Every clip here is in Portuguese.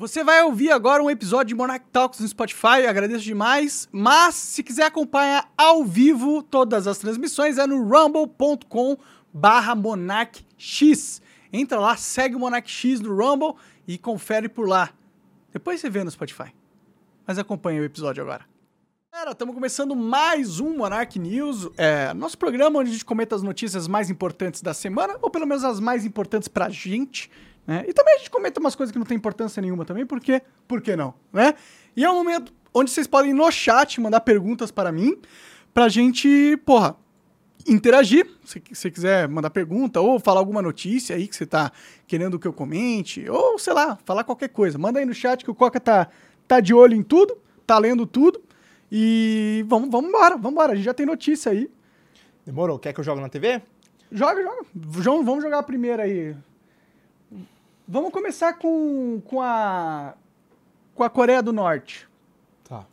Você vai ouvir agora um episódio de Monarch Talks no Spotify, agradeço demais. Mas se quiser acompanhar ao vivo todas as transmissões é no rumble.com barra monarchx. Entra lá, segue o Monarch X no Rumble e confere por lá. Depois você vê no Spotify. Mas acompanha o episódio agora. Galera, estamos começando mais um Monarch News, é, nosso programa onde a gente comenta as notícias mais importantes da semana, ou pelo menos as mais importantes pra gente, né? E também a gente comenta umas coisas que não tem importância nenhuma também, porque, por que não, né? E é um momento onde vocês podem no chat mandar perguntas para mim, pra gente, porra, interagir. Se você quiser mandar pergunta ou falar alguma notícia aí que você tá querendo que eu comente, ou sei lá, falar qualquer coisa. Manda aí no chat que o Coca tá, tá de olho em tudo, tá lendo tudo. E vamos, vamos embora, vamos embora. A gente já tem notícia aí. Demorou. Quer que eu jogue na TV? Joga, joga. João, vamos jogar a primeira aí. Vamos começar com, com a com a Coreia do Norte. Tá.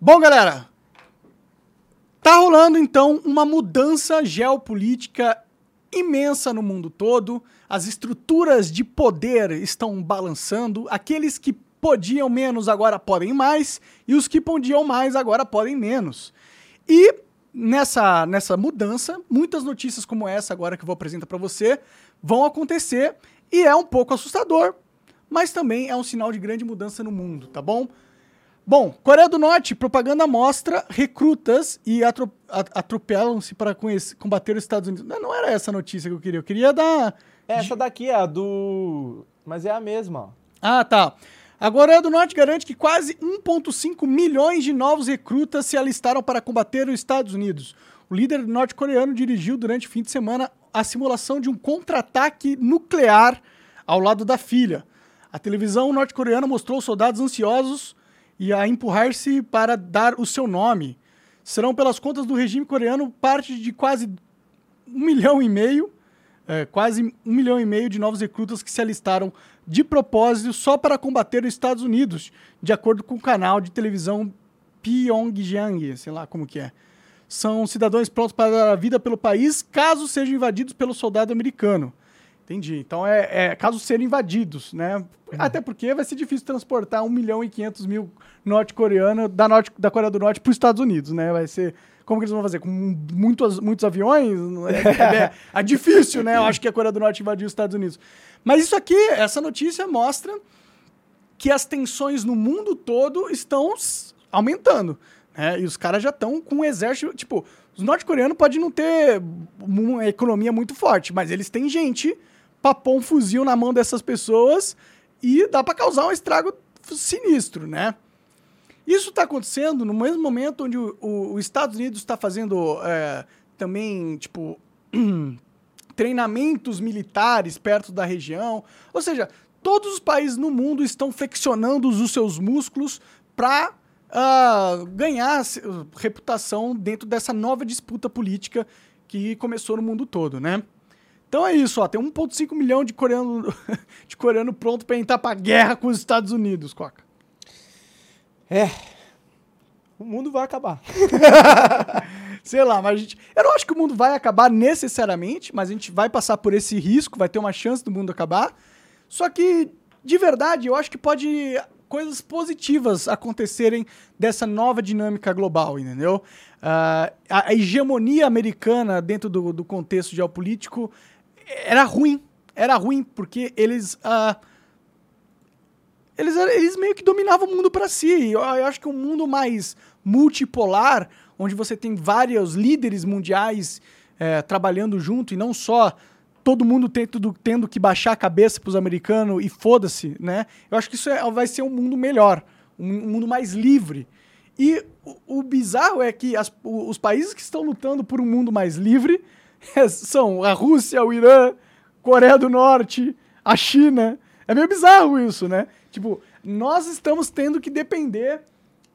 Bom, galera, tá rolando então uma mudança geopolítica imensa no mundo todo. As estruturas de poder estão balançando. Aqueles que podiam menos agora podem mais e os que podiam mais agora podem menos. E nessa, nessa mudança, muitas notícias como essa agora que eu vou apresentar para você vão acontecer e é um pouco assustador, mas também é um sinal de grande mudança no mundo, tá bom? Bom, Coreia do Norte, propaganda mostra recrutas e atro atropelam-se para combater os Estados Unidos. Não, não era essa a notícia que eu queria, eu queria dar... Essa daqui é a do... Mas é a mesma, ó. Ah, tá. A Coreia do Norte garante que quase 1,5 milhões de novos recrutas se alistaram para combater os Estados Unidos. O líder norte-coreano dirigiu durante o fim de semana a simulação de um contra-ataque nuclear ao lado da filha. A televisão norte-coreana mostrou soldados ansiosos e a empurrar-se para dar o seu nome. Serão, pelas contas do regime coreano, parte de quase um milhão e meio, é, quase um milhão e meio de novos recrutas que se alistaram de propósito só para combater os Estados Unidos, de acordo com o canal de televisão Pyongyang, sei lá como que é. São cidadãos prontos para dar a vida pelo país caso sejam invadidos pelo soldado americano. Entendi. Então é, é caso serem invadidos, né? Uhum. Até porque vai ser difícil transportar 1 milhão e 500 mil norte-coreanos da, norte, da Coreia do Norte para os Estados Unidos, né? Vai ser. Como que eles vão fazer? Com muitos, muitos aviões? É, é, é difícil, né? Eu acho que a Coreia do Norte invadiu os Estados Unidos. Mas isso aqui, essa notícia mostra que as tensões no mundo todo estão aumentando. Né? E os caras já estão com um exército. Tipo, os norte-coreanos podem não ter uma economia muito forte, mas eles têm gente pra pôr um fuzil na mão dessas pessoas e dá para causar um estrago sinistro, né? Isso está acontecendo no mesmo momento onde os Estados Unidos está fazendo é, também, tipo, treinamentos militares perto da região. Ou seja, todos os países no mundo estão flexionando os seus músculos para uh, ah, ganhar reputação dentro dessa nova disputa política que começou no mundo todo, né? Então é isso, ó, tem 1,5 milhão de coreano, de coreano pronto para entrar para guerra com os Estados Unidos, Coca. É. O mundo vai acabar. Sei lá, mas a gente. Eu não acho que o mundo vai acabar necessariamente, mas a gente vai passar por esse risco, vai ter uma chance do mundo acabar. Só que, de verdade, eu acho que pode coisas positivas acontecerem dessa nova dinâmica global, entendeu? Uh, a, hegemonia americana dentro do, do contexto geopolítico era ruim. Era ruim, porque eles. Uh, eles, eles meio que dominavam o mundo para si. Eu, eu, acho que um mundo mais multipolar, onde você tem vários líderes mundiais é, trabalhando junto e não só todo mundo tendo, tendo que baixar a cabeça pros americanos e foda-se, né? Eu acho que isso é, vai ser um mundo melhor, um, um mundo mais livre. E o, o bizarro é que as, os países que estão lutando por um mundo mais livre são a Rússia, o Irã, Coreia do Norte, a China. É meio bizarro isso, né? Tipo, nós estamos tendo que depender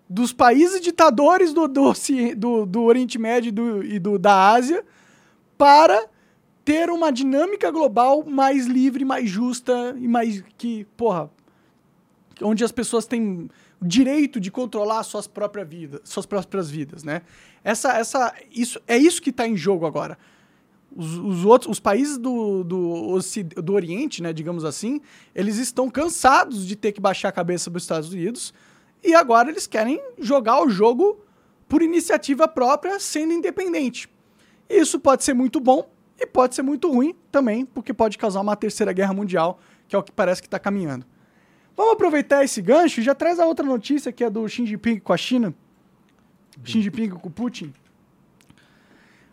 dos países ditadores do, do, do, do Oriente Médio e, do, e do, da Ásia para ter uma dinâmica global mais livre, mais justa e mais que, porra, onde as pessoas têm direito de controlar suas próprias vidas, suas próprias vidas, né? Essa, essa, isso, é isso que está em jogo agora Os, os outros, os países do, do, do Oriente, né, digamos assim, eles estão cansados de ter que baixar a cabeça para os Estados Unidos e agora eles querem jogar o jogo por iniciativa própria, sendo independente. Isso pode ser muito bom e pode ser muito ruim também, porque pode causar uma terceira guerra mundial, que é o que parece que está caminhando. Vamos aproveitar esse gancho e já traz a outra notícia que é do Xi Jinping com a China. Xi Jinping com o Putin.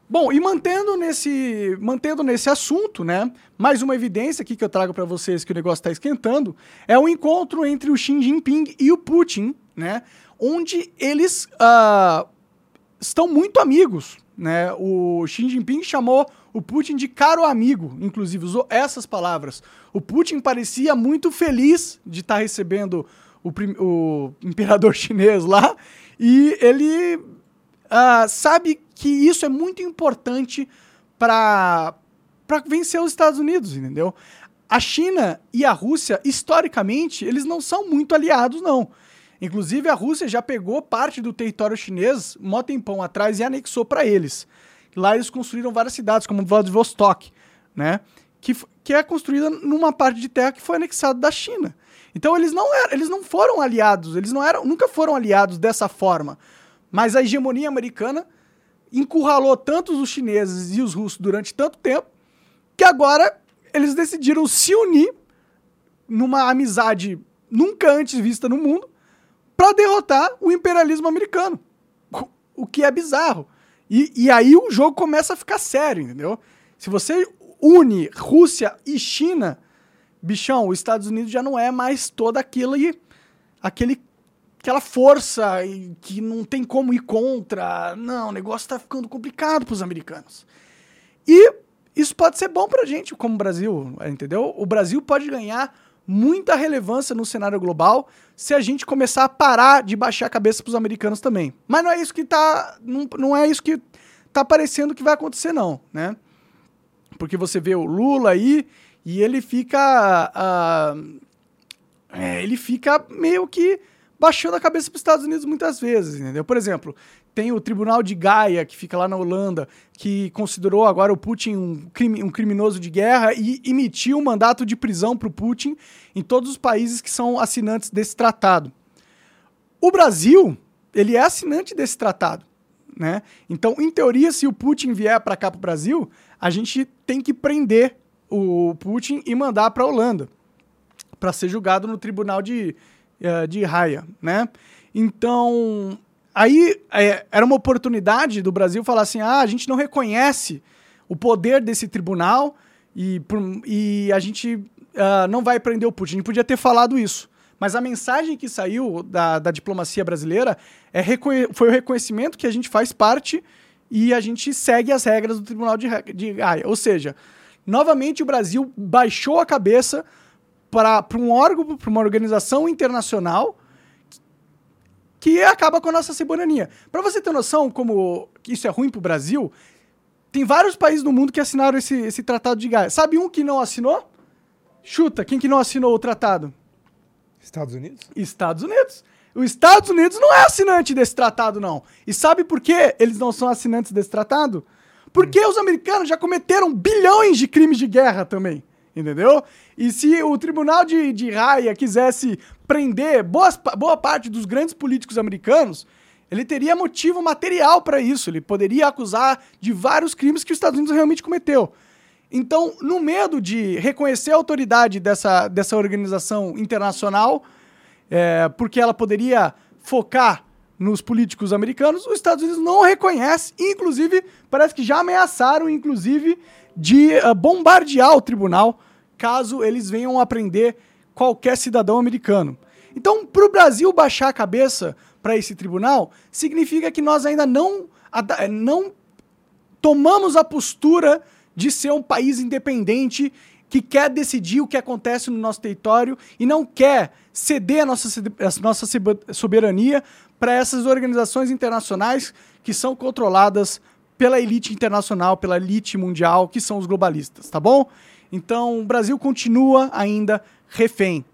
Bom, e mantendo nesse, mantendo nesse assunto, né? Mais uma evidência aqui que eu trago para vocês que o negócio está esquentando é o encontro entre o Xi Jinping e o Putin, né? Onde eles uh, estão muito amigos, né? O Xi Jinping chamou o Putin de caro amigo, inclusive usou essas palavras. O Putin parecia muito feliz de estar tá recebendo o, o imperador chinês lá e ele uh, sabe que isso é muito importante para vencer os Estados Unidos, entendeu? A China e a Rússia, historicamente, eles não são muito aliados, não. Inclusive, a Rússia já pegou parte do território chinês, mó tempão atrás, e anexou para eles. Lá eles construíram várias cidades, como Vladivostok, né? Que, que é construída numa parte de terra que foi anexada da China. Então eles não eram, eles não foram aliados, eles não eram, nunca foram aliados dessa forma. Mas a hegemonia americana encurralou tanto os chineses e os russos durante tanto tempo que agora eles decidiram se unir numa amizade nunca antes vista no mundo para derrotar o imperialismo americano. O que é bizarro. E, e aí o jogo começa a ficar sério, entendeu? Se você une Rússia e China, bichão, os Estados Unidos já não é mais toda aquilo e aquele aquela força que não tem como ir contra. Não, o negócio está ficando complicado para os americanos. E isso pode ser bom para a gente, como Brasil, entendeu? O Brasil pode ganhar muita relevância no cenário global se a gente começar a parar de baixar a cabeça para os americanos também. Mas não é isso que tá, não, não é isso que tá parecendo que vai acontecer não, né? Porque você vê o Lula aí e ele fica, uh, é, ele fica meio que baixando a cabeça para os Estados Unidos muitas vezes, entendeu? Por exemplo, tem o Tribunal de Gaia, que fica lá na Holanda, que considerou agora o Putin um, crime, um criminoso de guerra e emitiu um mandato de prisão para o Putin em todos os países que são assinantes desse tratado. O Brasil, ele é assinante desse tratado. Né? Então, em teoria, se o Putin vier para cá para o Brasil, a gente tem que prender o Putin e mandar para a Holanda para ser julgado no Tribunal de, de Haia, né? Então, aí é, era uma oportunidade do Brasil falar assim: ah, a gente não reconhece o poder desse tribunal e, e a gente uh, não vai prender o Putin. A gente podia ter falado isso. Mas a mensagem que saiu da, da diplomacia brasileira é foi o reconhecimento que a gente faz parte e a gente segue as regras do Tribunal de, de Haia. Ou seja, novamente o Brasil baixou a cabeça para um órgão, para uma organização internacional que acaba com a nossa soberania. Para você ter noção como isso é ruim para o Brasil, tem vários países no mundo que assinaram esse, esse tratado de Gaia. Sabe um que não assinou? Chuta, quem que não assinou o tratado? Estados Unidos? Estados Unidos. Os Estados Unidos não é assinante desse tratado, não. E sabe por que eles não são assinantes desse tratado? Porque hum. os americanos já cometeram bilhões de crimes de guerra também entendeu? E se o tribunal de, de Raia quisesse prender boas, boa parte dos grandes políticos americanos, ele teria motivo material para isso. Ele poderia acusar de vários crimes que os Estados Unidos realmente cometeu. Então, no medo de reconhecer a autoridade dessa, dessa organização internacional, é, porque ela poderia focar nos políticos americanos, os Estados Unidos não reconhece, inclusive parece que já ameaçaram, inclusive, de uh, bombardear o tribunal caso eles venham aprender qualquer cidadão americano. Então, para o Brasil baixar a cabeça para esse tribunal, significa que nós ainda não, não tomamos a postura de ser um país independente que quer decidir o que acontece no nosso território e não quer ceder a nossa, a nossa soberania para essas organizações internacionais que são controladas pela elite internacional, pela elite mundial, que são os globalistas, tá bom? Então, o Brasil continua ainda refém.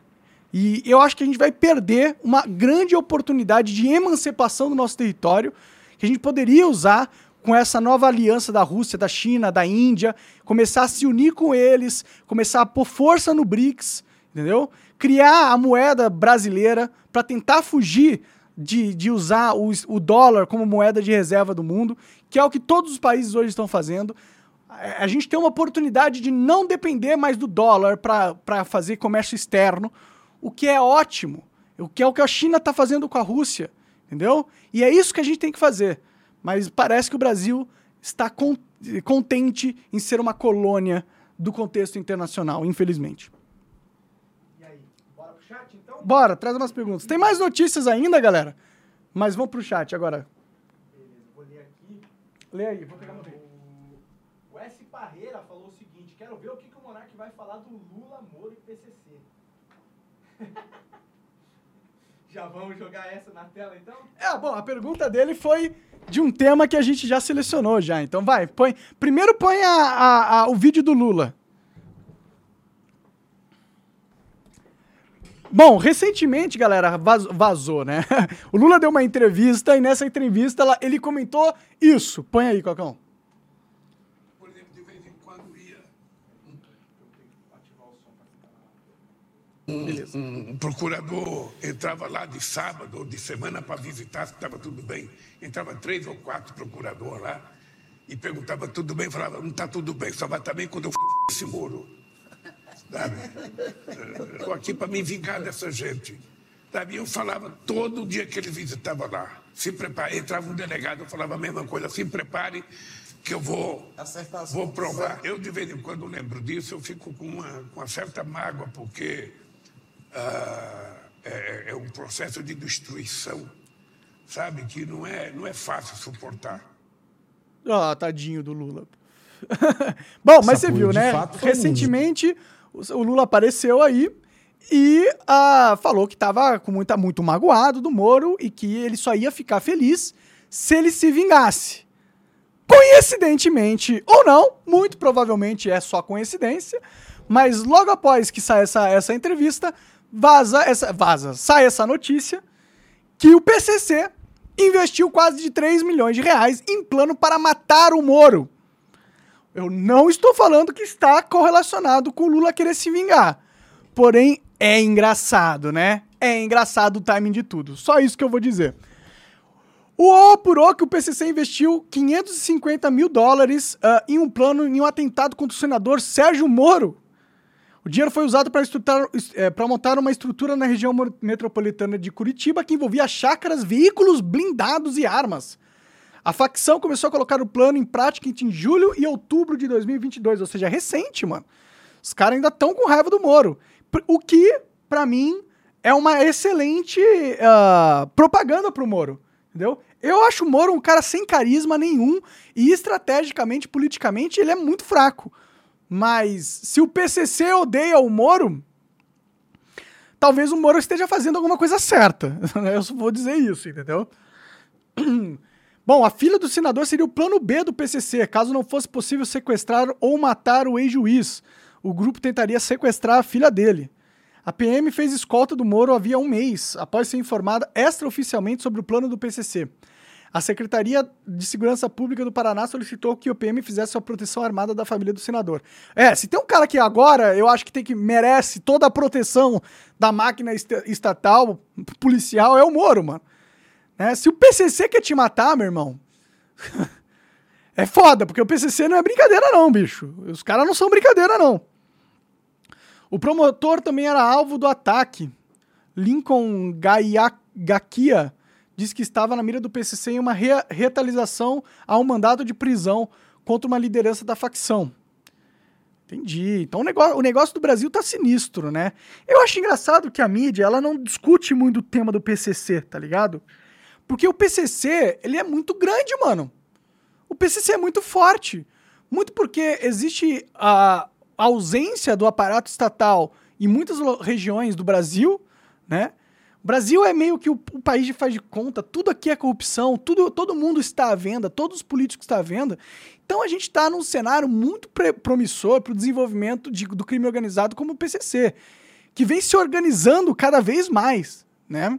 E eu acho que a gente vai perder uma grande oportunidade de emancipação do nosso território, que a gente poderia usar com essa nova aliança da Rússia, da China, da Índia, começar a se unir com eles, começar a pôr força no BRICS, entendeu? Criar a moeda brasileira para tentar fugir de, de usar o, o dólar como moeda de reserva do mundo, que é o que todos os países hoje estão fazendo. A gente tem uma oportunidade de não depender mais do dólar para fazer comércio externo, o que é ótimo, o que é o que a China está fazendo com a Rússia, entendeu? E é isso que a gente tem que fazer. Mas parece que o Brasil está contente em ser uma colônia do contexto internacional, infelizmente. E aí, bora pro chat então? Bora, traz umas perguntas. Tem mais notícias ainda, galera? Mas vamos pro chat agora. Beleza, vou ler aqui. Lê aí, vou pegar. Parreira falou o seguinte: quero ver o que, que o Monark vai falar do Lula, Moro e PCC. Já vamos jogar essa na tela então? É, bom, a pergunta dele foi de um tema que a gente já selecionou já. Então vai, põe. Primeiro põe a, a, a, o vídeo do Lula. Bom, recentemente, galera, vazou, né? O Lula deu uma entrevista e nessa entrevista ele comentou isso. Põe aí, Cocão. Um, um, procurador entrava lá de sábado ou de semana para visitar se estava tudo bem. Entrava três ou quatro procuradores lá e perguntava tudo bem, falava, não está tudo bem, só vai estar bem quando eu f esse muro. Estou aqui para me vingar dessa gente. Sabe? Eu falava todo dia que ele visitava lá. Se prepare, entrava um delegado, eu falava a mesma coisa, se prepare que eu vou, vou provar. Eu, de vez em quando, lembro disso, eu fico com uma, com uma certa mágoa, porque ah, é, é, um processo de destruição, sabe? Que não é, não é fácil suportar. Ah, tadinho do Lula. Bom, mas você viu, né? Recentemente, o Lula apareceu aí e ah, falou que estava com muita, muito magoado do Moro e que ele só ia ficar feliz se ele se vingasse. Coincidentemente ou não, muito provavelmente é só coincidência, mas logo após que sai essa, essa entrevista, vaza essa, vaza, sai essa notícia que o PCC investiu quase de 3 milhões de reais em plano para matar o Moro. Eu não estou falando que está correlacionado com o Lula querer se vingar. Porém, é engraçado, né? É engraçado o timing de tudo. Só isso que eu vou dizer. O apurou que o PCC investiu 550 mil dólares uh, em um plano, em um atentado contra o senador Sérgio Moro, o dinheiro foi usado para é, montar uma estrutura na região metropolitana de Curitiba que envolvia chácaras, veículos blindados e armas. A facção começou a colocar o plano em prática em julho e outubro de 2022, ou seja, recente, mano. Os caras ainda estão com raiva do Moro. O que, para mim, é uma excelente uh, propaganda pro Moro. Entendeu? Eu acho o Moro um cara sem carisma nenhum e estrategicamente, politicamente, ele é muito fraco. Mas se o PCC odeia o Moro, talvez o Moro esteja fazendo alguma coisa certa. Eu só vou dizer isso, entendeu? Bom, a filha do senador seria o plano B do PCC, caso não fosse possível sequestrar ou matar o ex-juiz. O grupo tentaria sequestrar a filha dele. A PM fez escolta do Moro havia um mês, após ser informada extraoficialmente sobre o plano do PCC. A Secretaria de Segurança Pública do Paraná solicitou que o PM fizesse a proteção armada da família do senador. É, se tem um cara que agora eu acho que tem que merece toda a proteção da máquina estatal, policial, é o Moro, mano. Né? Se o PCC quer te matar, meu irmão, é foda, porque o PCC não é brincadeira não, bicho. Os caras não são brincadeira não. O promotor também era alvo do ataque. Lincoln Gaiakia disse que estava na mira do PCC em uma re retaliação a um mandato de prisão contra uma liderança da facção. Entendi. Então o negócio, o negócio do Brasil tá sinistro, né? Eu acho engraçado que a mídia, ela não discute muito o tema do PCC, tá ligado? Porque o PCC, ele é muito grande, mano. O PCC é muito forte. Muito porque existe a ausência do aparato estatal em muitas regiões do Brasil, né? O Brasil é meio que o, o país de faz de conta, tudo aqui é corrupção, tudo, todo mundo está à venda, todos os políticos estão à venda. Então a gente está num cenário muito promissor para o desenvolvimento de, do crime organizado como o PCC, que vem se organizando cada vez mais, né?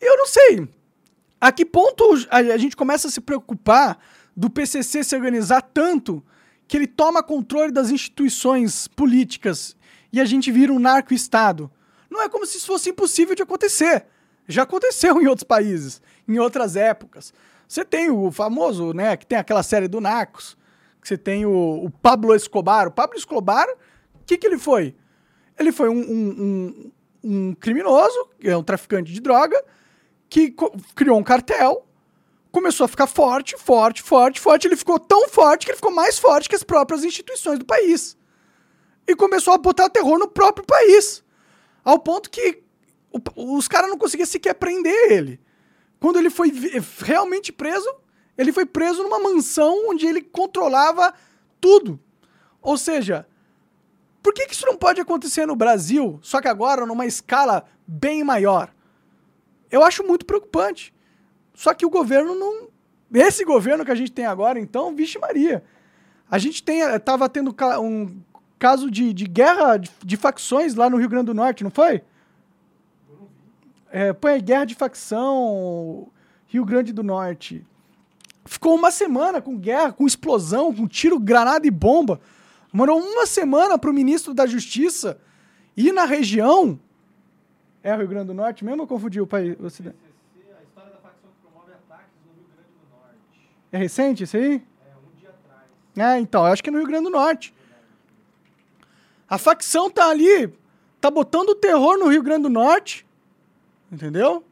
Eu não sei a que ponto a, a gente começa a se preocupar do PCC se organizar tanto que ele toma controle das instituições políticas e a gente vira um narco-estado. Não é como se isso fosse impossível de acontecer. Já aconteceu em outros países, em outras épocas. Você tem o famoso, né, que tem aquela série do Narcos, que você tem o, o Pablo Escobar. O Pablo Escobar, o que, que ele foi? Ele foi um, um, um, um criminoso, é um traficante de droga, que criou um cartel, começou a ficar forte, forte, forte, forte. Ele ficou tão forte que ele ficou mais forte que as próprias instituições do país. E começou a botar terror no próprio país. Ao ponto que os caras não conseguiam sequer prender ele. Quando ele foi realmente preso, ele foi preso numa mansão onde ele controlava tudo. Ou seja, por que, isso não pode acontecer no Brasil, só que agora numa escala bem maior? Eu acho muito preocupante. Só que o governo não. Esse governo que a gente tem agora, então, vixe Maria. A gente tem, eh, tava tendo um caso de, de guerra de, de facções lá no Rio Grande do Norte, não foi? É, põe guerra de facção, Rio Grande do Norte. Ficou uma semana com guerra, com explosão, com tiro, granada e bomba. Demorou uma semana para o ministro da Justiça ir na região. É o Rio Grande do Norte mesmo ou confundi o país? Você... É recente isso aí? É, um dia atrás. É, então, eu acho que é no Rio Grande do Norte. A facção tá ali, tá botando terror no Rio Grande do Norte, entendeu?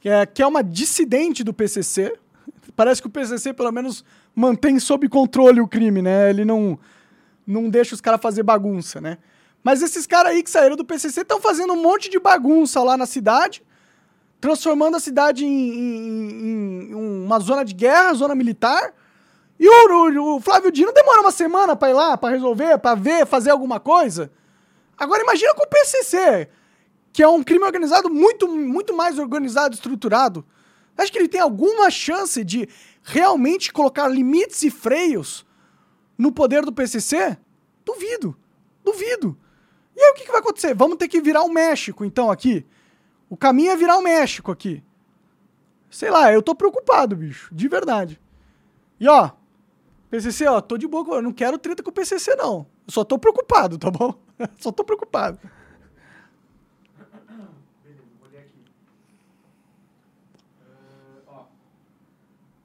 Que é, que é uma dissidente do PCC. Parece que o PCC, pelo menos, mantém sob controle o crime, né? Ele não, não deixa os caras fazer bagunça, né? Mas esses caras aí que saíram do PCC estão fazendo um monte de bagunça lá na cidade transformando a cidade em, em, em uma zona de guerra, zona militar. E o, o, o Flávio Dino demora uma semana para ir lá, para resolver, para ver, fazer alguma coisa. Agora imagina com o PCC, que é um crime organizado muito, muito mais organizado, estruturado. Acho que ele tem alguma chance de realmente colocar limites e freios no poder do PCC? Duvido, duvido. E aí o que, que vai acontecer? Vamos ter que virar o México, então, aqui. O caminho é virar o México aqui. Sei lá, eu tô preocupado, bicho. De verdade. E ó, PCC, ó, tô de boa. Eu não quero treta com o PCC, não. Eu só tô preocupado, tá bom? só tô preocupado. Beleza, vou ler aqui. Uh, ó.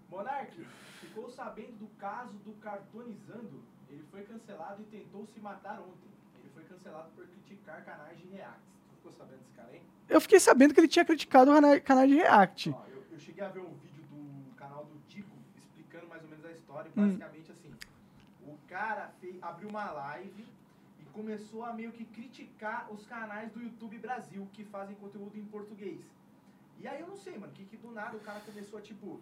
Monark, ficou sabendo do caso do Cartonizando? Ele foi cancelado e tentou se matar ontem. Ele foi cancelado por criticar canais de reacts. Tu ficou sabendo desse cara aí? Eu fiquei sabendo que ele tinha criticado o canal de React. Ó, eu, eu, cheguei a ver um vídeo do canal do Dico explicando mais ou história. Hum. Basicamente assim, o cara fez, abriu uma live e começou a meio que criticar os canais do YouTube Brasil que fazem conteúdo em português. E aí eu não sei, mano, que, que do nada o cara começou a tipo,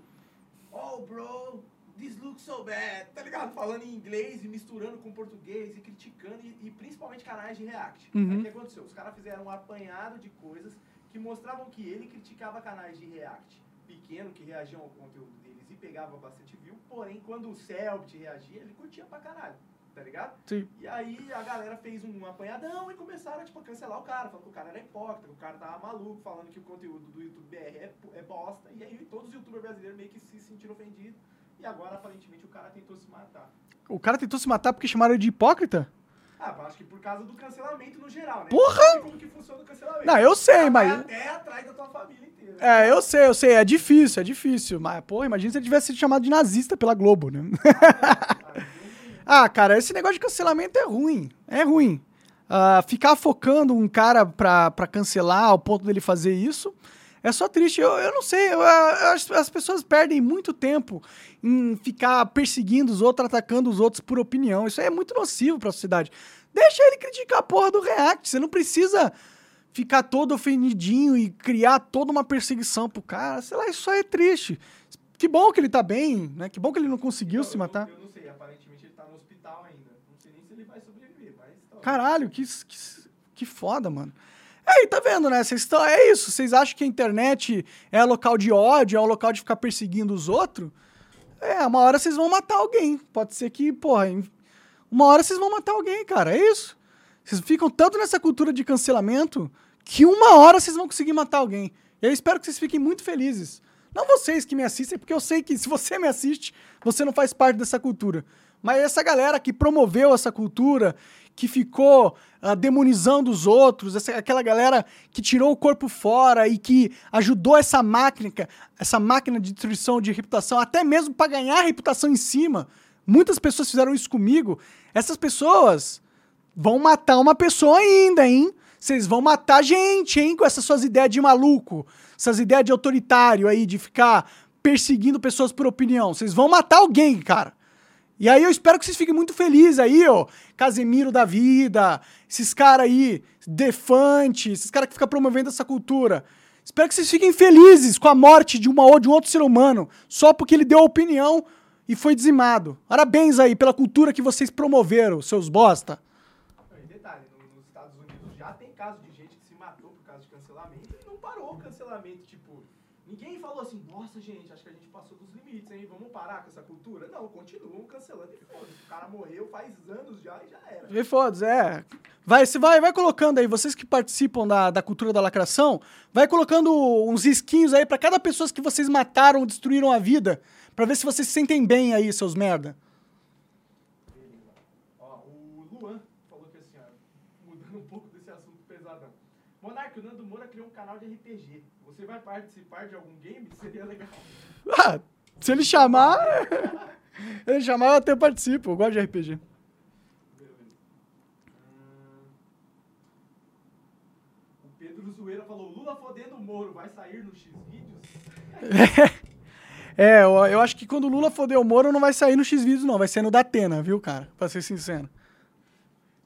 oh bro, this looks so bad, tá ligado? Falando em inglês e misturando com português e criticando, e, e principalmente canais de React. Uhum. Aí o que aconteceu? Os caras fizeram um apanhado de coisas que mostravam que ele criticava canais de React pequeno que reagiam ao conteúdo deles e pegava bastante view, porém quando o Selbit reagia, ele curtia pra caralho. Tá ligado? Sim. E aí a galera fez um apanhadão e começaram tipo, a cancelar o cara, falando que o cara era hipócrita, que o cara tava maluco, falando que o conteúdo do YouTube BR é, é bosta. E aí todos os youtubers brasileiros meio que se sentiram ofendidos e agora, aparentemente, o cara tentou se matar. O cara tentou se matar porque chamaram ele de hipócrita? Ah, acho que por causa do cancelamento no geral, né? Porra! Como que funciona o cancelamento. Não, eu sei, tá mas... até atrás da tua família inteira. É, eu sei, eu sei. É difícil, é difícil. Mas, porra, imagina se ele tivesse sido chamado de nazista pela Globo, né? ah, cara, esse negócio de cancelamento é ruim. É ruim. Uh, ficar focando um cara pra, pra cancelar ao ponto dele fazer isso é só triste. Eu, eu não sei. Eu, as, as pessoas perdem muito tempo em ficar perseguindo os outros, atacando os outros por opinião. Isso aí é muito nocivo para a sociedade. Deixa ele criticar a porra do React. Você não precisa ficar todo ofendidinho e criar toda uma perseguição pro cara. Sei lá, isso aí é triste. Que bom que ele tá bem, né? Que bom que ele não conseguiu se matar. Eu, eu, não sei, aparentemente ele tá no hospital ainda. Não sei nem se ele vai sobreviver, mas. Tá Caralho, que, que, que foda, mano. Aí, tá vendo, né? Vocês estão. É isso. Vocês acham que a internet é local de ódio, é o local de ficar perseguindo os outros? É, uma hora vocês vão matar alguém. Pode ser que, porra, uma hora vocês vão matar alguém, cara. É isso. Vocês ficam tanto nessa cultura de cancelamento que uma hora vocês vão conseguir matar alguém. E eu espero que vocês fiquem muito felizes Não vocês que me assistem, porque eu sei que se você me assiste, você não faz parte dessa cultura. Mas essa galera que promoveu essa cultura, que ficou uh, demonizando os outros, essa, aquela galera que tirou o corpo fora e que ajudou essa máquina, essa máquina de destruição de reputação, até mesmo para ganhar reputação em cima. Muitas pessoas fizeram isso comigo. Essas pessoas vão matar uma pessoa ainda, hein? Vocês vão matar gente, hein? Com essas suas ideias de maluco, essas ideias de autoritário aí, de ficar perseguindo pessoas por opinião. Vocês vão matar alguém, cara. E aí eu espero que vocês fiquem muito felizes aí, ó. Casemiro da vida, esses caras aí, Defante, esses caras que ficam promovendo essa cultura. Espero que vocês fiquem felizes com a morte de uma ou de um outro ser humano, só porque ele deu opinião e foi dizimado. Parabéns aí pela cultura que vocês promoveram, seus bosta. E detalhe, nos Estados Unidos já tem caso de gente que se matou por causa de cancelamento e não parou o cancelamento. Tipo, ninguém falou assim, nossa gente, acho que a gente limites, hein? Vamos parar com essa cultura? Não, continuam cancelando e foda-se. O cara morreu faz anos já e já era. E foda-se, é. Vai, você vai, vai colocando aí, vocês que participam da, da cultura da lacração, vai colocando uns esquinhos aí para cada pessoa que vocês mataram, destruíram a vida, para ver se vocês se sentem bem aí, seus merda. Ó, o Luan falou que assim, ó, mudando um pouco desse assunto pesadão. Monark, o Nando Moura criou um canal de RPG. Você vai participar de algum game? Seria legal. Ah, se ele chamar. ele chamar, eu até participo. Eu gosto de RPG. O Pedro Zoeira falou: Lula fodendo o Moro, vai sair no X-Vídeos? É, eu, eu acho que quando o Lula foder o Moro, não vai sair no X-Vídeos, não. Vai ser no Datena, viu, cara? Pra ser sincero.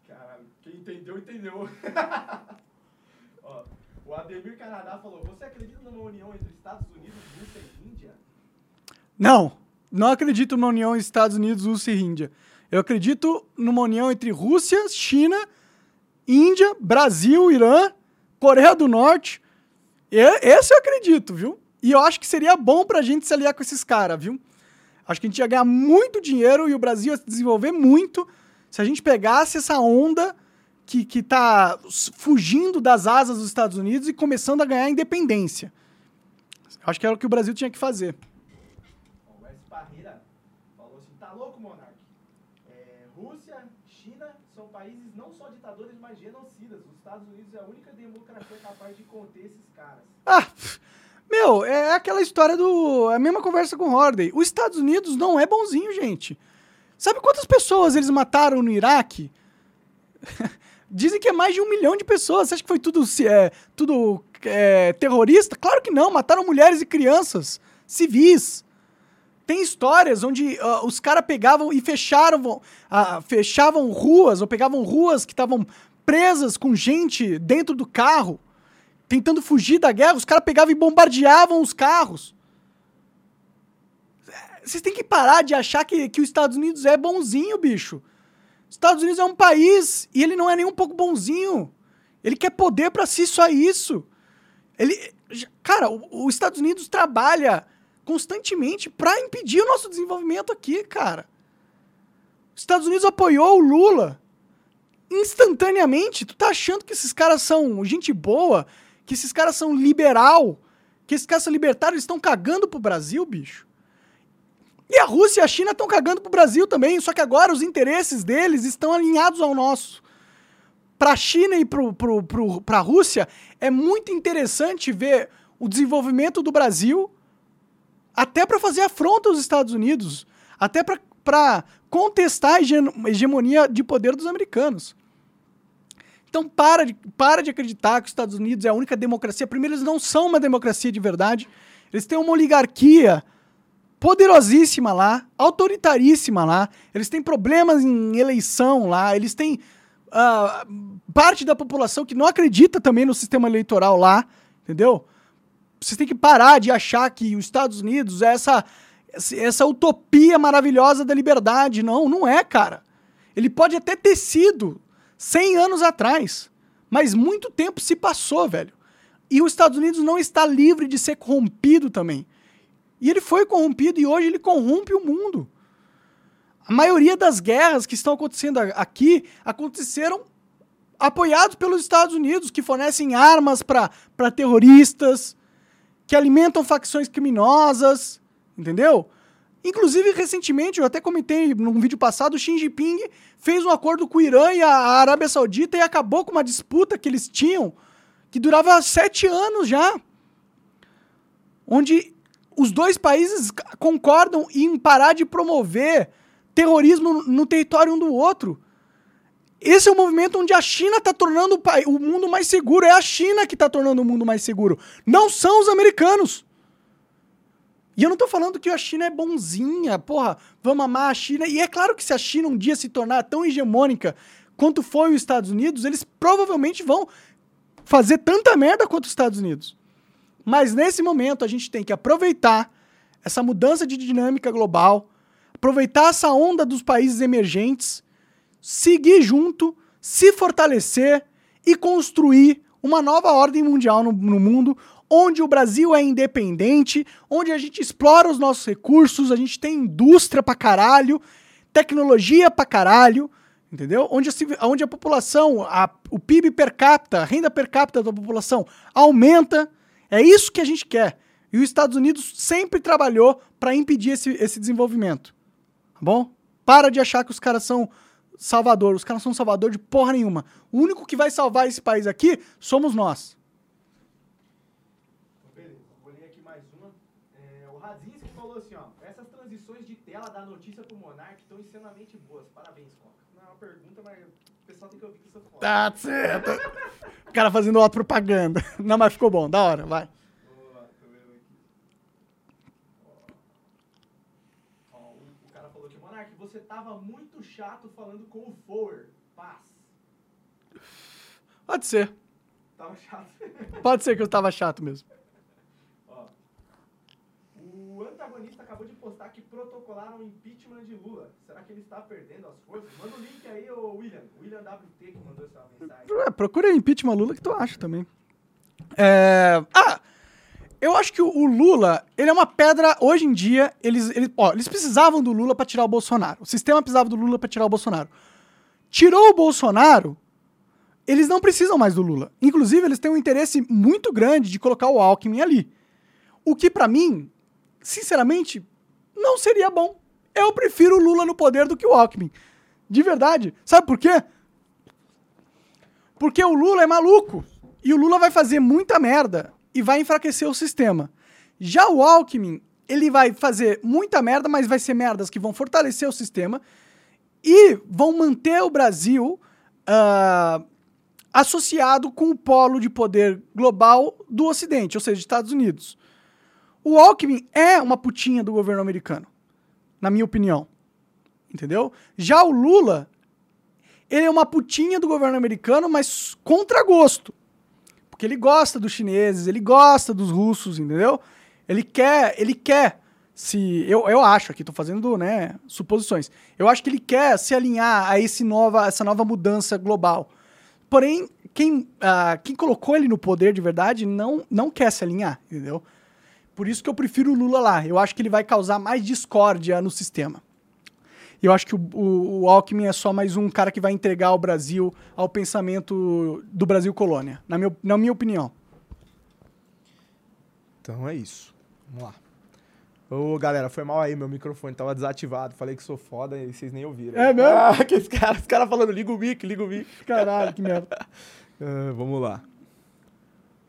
Caralho, quem entendeu, entendeu. Ó, o Ademir Canadá falou: Você acredita numa união entre Estados Unidos, Rússia e? Não, não acredito numa união Estados Unidos, Rússia e Índia. Eu acredito numa união entre Rússia, China, Índia, Brasil, Irã, Coreia do Norte. E- Esse eu acredito, viu? E eu acho que seria bom pra gente se aliar com esses caras, viu? Acho que a gente ia ganhar muito dinheiro e o Brasil ia se desenvolver muito se a gente pegasse essa onda que, que tá fugindo das asas dos Estados Unidos e começando a ganhar independência. Acho que era o que o Brasil tinha que fazer. Ó, o S. Parreira falou assim: Tá louco, Monark? É, Rússia, China são países não só ditadores, mas genocidas. Os Estados Unidos é a única democracia capaz de conter esses caras. Ah, meu, é aquela história do. A mesma conversa com o Hordey. Os Estados Unidos não é bonzinho, gente. Sabe quantas pessoas eles mataram no Iraque? Dizem que é mais de um milhão de pessoas. Você acha que foi tudo, é, tudo é, terrorista? Claro que não. Mataram mulheres e crianças, civis. Tem histórias onde ah, os caras pegavam e fecharam, ah, fechavam ruas, ou pegavam ruas que estavam presas com gente dentro do carro, tentando fugir da guerra. Os caras pegavam e bombardeavam os carros. Vocês têm que parar de achar que, que os Estados Unidos é bonzinho, bicho. Os Estados Unidos é um país e ele não é nem um pouco bonzinho. Ele quer poder pra si, só isso. Ele, cara, os Estados Unidos trabalha constantemente pra impedir o nosso desenvolvimento aqui, cara. Os Estados Unidos apoiou o Lula instantaneamente. Tu tá achando que esses caras são gente boa, que esses caras são liberal, que esses caras são libertários, eles estão cagando pro Brasil, bicho. E a Rússia e a China estão cagando pro Brasil também, só que agora os interesses deles estão alinhados ao nosso. Para a China e para a Rússia, é muito interessante ver o desenvolvimento do Brasil, até para fazer afronta aos Estados Unidos, até para contestar a hege- hegemonia de poder dos americanos. Então para de, para de acreditar que os Estados Unidos é a única democracia. Primeiro, eles não são uma democracia de verdade. Eles têm uma oligarquia poderosíssima lá, autoritaríssima lá. Eles têm problemas em eleição lá. Eles têm ah, parte da população que não acredita também no sistema eleitoral lá, entendeu? Vocês têm que parar de achar que os Estados Unidos é essa, essa utopia maravilhosa da liberdade. Não, não é, cara. Ele pode até ter sido 100 anos atrás, mas muito tempo se passou, velho. E os Estados Unidos não está livre de ser corrompido também. E ele foi corrompido e hoje ele corrompe o mundo. A maioria das guerras que estão acontecendo aqui aconteceram apoiados pelos Estados Unidos, que fornecem armas para terroristas, que alimentam facções criminosas, entendeu? Inclusive, recentemente, eu até comentei num vídeo passado, o Xi Jinping fez um acordo com o Irã e a Arábia Saudita e acabou com uma disputa que eles tinham, que durava sete anos já. Onde os dois países concordam em parar de promover terrorismo no território um do outro. Esse é o movimento onde a China está tornando o mundo mais seguro. É a China que está tornando o mundo mais seguro. Não são os americanos. E eu não estou falando que a China é bonzinha, porra, vamos amar a China. E é claro que se a China um dia se tornar tão hegemônica quanto foi os Estados Unidos, eles provavelmente vão fazer tanta merda quanto os Estados Unidos. Mas nesse momento a gente tem que aproveitar essa mudança de dinâmica global, aproveitar essa onda dos países emergentes, seguir junto, se fortalecer e construir uma nova ordem mundial no, no mundo, onde o Brasil é independente, onde a gente explora os nossos recursos, a gente tem indústria pra caralho, tecnologia pra caralho, entendeu? Onde a, onde a população, a, o PIB per capita, a renda per capita da população aumenta é isso que a gente quer. E os Estados Unidos sempre trabalhou para impedir esse, esse desenvolvimento. Tá bom? Para de achar que os caras são salvador. Os caras são salvador de porra nenhuma. O único que vai salvar esse país aqui somos nós. Beleza, vou ler aqui mais uma. É, o Radzinski falou assim, ó. Essas transições de tela da notícia pro Monark estão extremamente boas. Parabéns, Coca. Não é uma pergunta, mas o pessoal tem que ouvir é foda. Tá certo. O cara fazendo auto-propaganda. Não, mas ficou bom. Da hora, vai. Boa, tô vendo aqui. Ó, o, o cara falou aqui, Monark, você tava muito chato falando com o Fower. Paz. Pode ser. Tava chato. Pode ser que eu tava chato mesmo. Ó. O antagonista acabou de postar que protocolaram o impeachment de Lula. Será que ele está perdendo as forças? Manda o link aí, ô William. William WT que mandou essa mensagem. É, procura impeachment Lula que tu acha também. É... Ah, eu acho que o Lula, ele é uma pedra, hoje em dia, eles, eles, ó, eles precisavam do Lula para tirar o Bolsonaro. O sistema precisava do Lula para tirar o Bolsonaro. Tirou o Bolsonaro, eles não precisam mais do Lula. Inclusive, eles têm um interesse muito grande de colocar o Alckmin ali. O que, para mim, sinceramente, não seria bom. Eu prefiro o Lula no poder do que o Alckmin. De verdade. Sabe por quê? Porque o Lula é maluco. E o Lula vai fazer muita merda e vai enfraquecer o sistema. Já o Alckmin, ele vai fazer muita merda, mas vai ser merdas que vão fortalecer o sistema e vão manter o Brasil uh, associado com o polo de poder global do Ocidente, ou seja, Estados Unidos. O Alckmin é uma putinha do governo americano, na minha opinião. Entendeu? Já o Lula, ele é uma putinha do governo americano, mas contra gosto. Porque ele gosta dos chineses, ele gosta dos russos, entendeu? Ele quer, ele quer se eu, eu acho aqui, tô fazendo, né, suposições. Eu acho que ele quer se alinhar a esse nova, essa nova mudança global. Porém, quem, uh, quem colocou ele no poder de verdade não, não quer se alinhar, entendeu? Por isso que eu prefiro o Lula lá. Eu acho que ele vai causar mais discórdia no sistema. E eu acho que o, o, o, Alckmin é só mais um cara que vai entregar o Brasil ao pensamento do Brasil colônia, na minha, na minha opinião. Então é isso. Vamos lá. Ô, galera, foi mal aí, meu microfone tava desativado. Falei que sou foda e vocês nem ouviram. É mesmo? Ah, que os caras cara falando, liga o mic, liga o mic. Caralho, que merda. uh, vamos lá.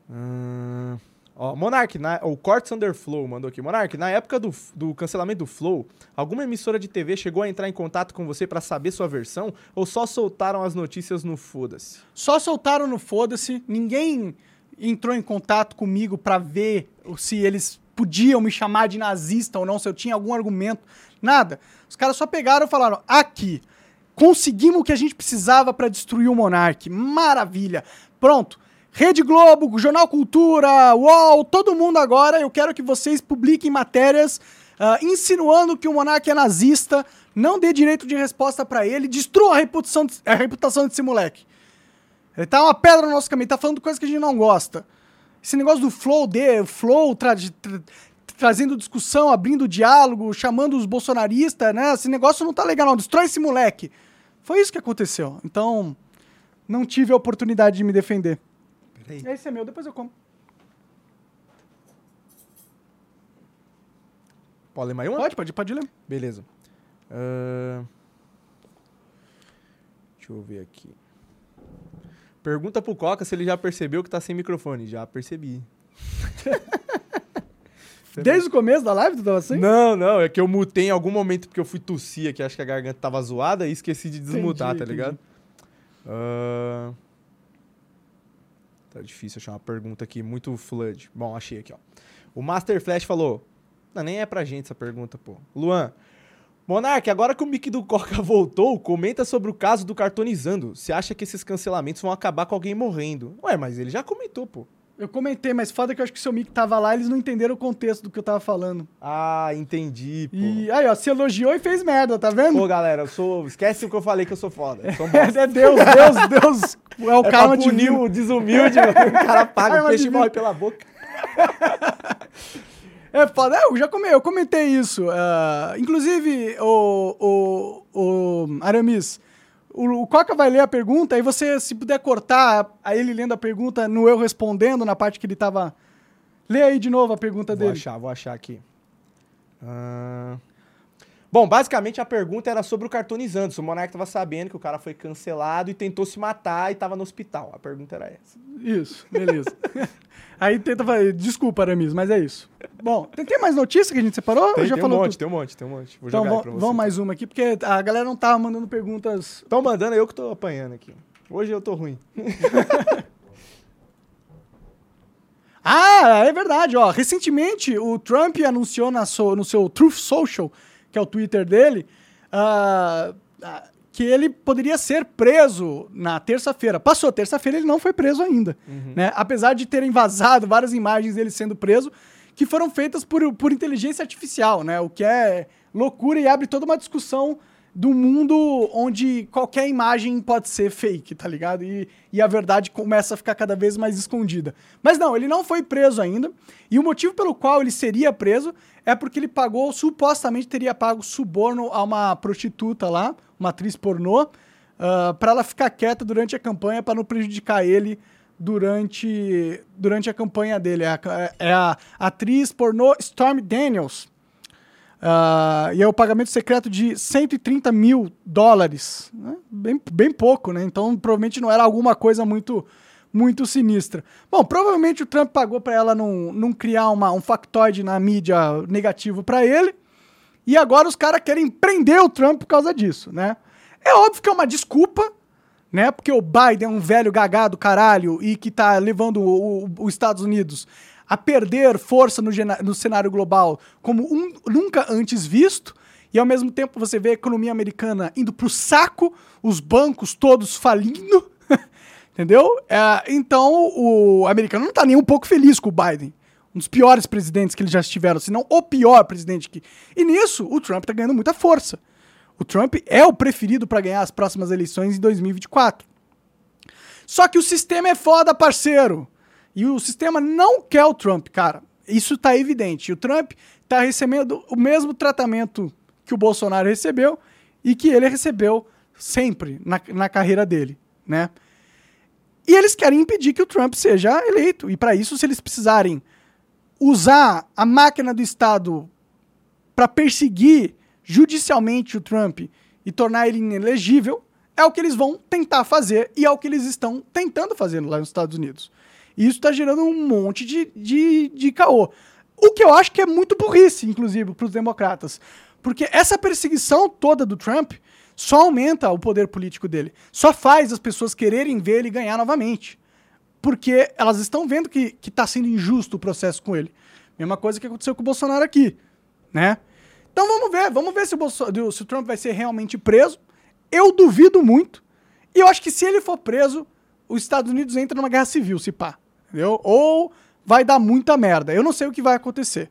Uh... Ó, Monark, na, o Cortes Underflow mandou aqui. Monark, na época do, do cancelamento do Flow, alguma emissora de TV chegou a entrar em contato com você para saber sua versão ou só soltaram as notícias no Foda-se? Só soltaram no Foda-se. Ninguém entrou em contato comigo para ver se eles podiam me chamar de nazista ou não, se eu tinha algum argumento. Nada. Os caras só pegaram e falaram: aqui, conseguimos o que a gente precisava para destruir o Monark. Maravilha. Pronto. Rede Globo, Jornal Cultura, UOL, todo mundo agora, eu quero que vocês publiquem matérias uh, insinuando que o monarca é nazista, não dê direito de resposta para ele, destrua a reputação, de, a reputação desse moleque. Ele tá uma pedra no nosso caminho, tá falando coisas que a gente não gosta. Esse negócio do flow, de, flow tra, tra, trazendo discussão, abrindo diálogo, chamando os bolsonaristas, né? Esse negócio não tá legal não, destrói esse moleque. Foi isso que aconteceu. Então, não tive a oportunidade de me defender. Peraí. Esse é meu, depois eu como. Pode ler mais uma? Pode, pode, pode ler. Beleza. Ahn, Deixa eu ver aqui. Pergunta pro Coca se ele já percebeu que tá sem microfone. Já percebi. Desde o começo da live tu tava assim? Não, não, é que eu mutei em algum momento porque eu fui tossir aqui, acho que a garganta tava zoada e esqueci de desmutar, Entendi, tá ligado? Ah, Tá difícil achar uma pergunta aqui, muito flood. Bom, achei aqui, ó. O Master Flash falou: Não, nem é pra gente essa pergunta, pô. Luan. Monark, agora que o mic do Coca voltou, comenta sobre o caso do cartonizando. Você acha que esses cancelamentos vão acabar com alguém morrendo? Ué, mas ele já comentou, pô. Eu comentei, mas foda que eu acho que o seu mic tava lá eles não entenderam o contexto do que eu tava falando. Ah, entendi, pô. E aí, ó, se elogiou e fez merda, tá vendo? Pô, galera, eu sou. Esquece o que eu falei que eu sou foda. Eu sou um bosta. É Deus, Deus, Deus. É o É karma pra punir o desumilde, mano. O cara paga, o peixe morre pela boca. É foda. É, eu já come- eu comentei isso. ah, inclusive, o, o, o Aramis, o, Coca vai ler a pergunta, aí você, se puder cortar a ele lendo a pergunta no eu respondendo, na parte que ele tava. Lê aí de novo a pergunta Vou dele. achar, vou achar aqui. Ah, Bom, basicamente a pergunta era sobre o cartonizando. Se o Monark tava sabendo que o cara foi cancelado e tentou se matar e tava no hospital. A pergunta era essa. Isso, beleza. aí tenta fazer. Desculpa, Aramis, mas é isso. Bom, tem, tem mais notícia que a gente separou? Ou Tem, já tem um falou monte, tudo? tem um monte, tem um monte. Vou Então jogar vamos, pra você. vamos mais uma aqui, porque a galera não tava mandando perguntas. Estão mandando, eu que tô apanhando aqui. Hoje eu tô ruim. Ah, é verdade, ó. Recentemente, o Trump anunciou na so- no seu Truth Social, que é o Twitter dele, ah, que ele poderia ser preso na terça-feira. Passou terça-feira, ele não foi preso ainda, né? Apesar de terem vazado várias imagens dele sendo preso, que foram feitas por, por inteligência artificial, né? O que é loucura e abre toda uma discussão do mundo onde qualquer imagem pode ser fake, tá ligado? E, e a verdade começa a ficar cada vez mais escondida. Mas não, ele não foi preso ainda. E o motivo pelo qual ele seria preso é porque ele pagou, supostamente teria pago suborno a uma prostituta lá, uma atriz pornô, ah, pra ela ficar quieta durante a campanha para não prejudicar ele durante, durante a campanha dele. É a, é a atriz pornô Stormy Daniels. Ah, e é o pagamento secreto de 130 mil dólares. né? Bem, bem pouco, né? Então provavelmente não era alguma coisa muito muito sinistra. Bom, provavelmente o Trump pagou para ela não, não criar uma, um factoide na mídia negativo para ele. E agora os caras querem prender o Trump por causa disso, né? É óbvio que é uma desculpa, né? Porque o Biden é um velho gagado caralho e que tá levando os Estados Unidos a perder força no, no cenário global como um nunca antes visto. E ao mesmo tempo você vê a economia americana indo pro saco, os bancos todos falindo. Entendeu? É, então o americano não tá nem um pouco feliz com o Biden. Um dos piores presidentes que eles já estiveram, se não o pior presidente que. E nisso, o Trump tá ganhando muita força. O Trump é o preferido para ganhar as próximas eleições em 2024. Só que o sistema é foda, parceiro. E o sistema não quer o Trump, cara. Isso tá evidente. O Trump tá recebendo o mesmo tratamento que o Bolsonaro recebeu e que ele recebeu sempre na, na carreira dele, né? E eles querem impedir que o Trump seja eleito. E para isso, se eles precisarem usar a máquina do Estado para perseguir judicialmente o Trump e tornar ele inelegível, é o que eles vão tentar fazer e é o que eles estão tentando fazer lá nos Estados Unidos. E isso está gerando um monte de, de, de caô. O que eu acho que é muito burrice, inclusive, para os democratas. Porque essa perseguição toda do Trump só aumenta o poder político dele. Só faz as pessoas quererem ver ele ganhar novamente. Porque elas estão vendo que está sendo injusto o processo com ele. Mesma coisa que aconteceu com o Bolsonaro aqui, né? Então vamos ver, vamos ver se o, se o Trump vai ser realmente preso. Eu duvido muito. E eu acho que se ele for preso, os Estados Unidos entram numa guerra civil, se pá. Entendeu? Ou vai dar muita merda. Eu não sei o que vai acontecer.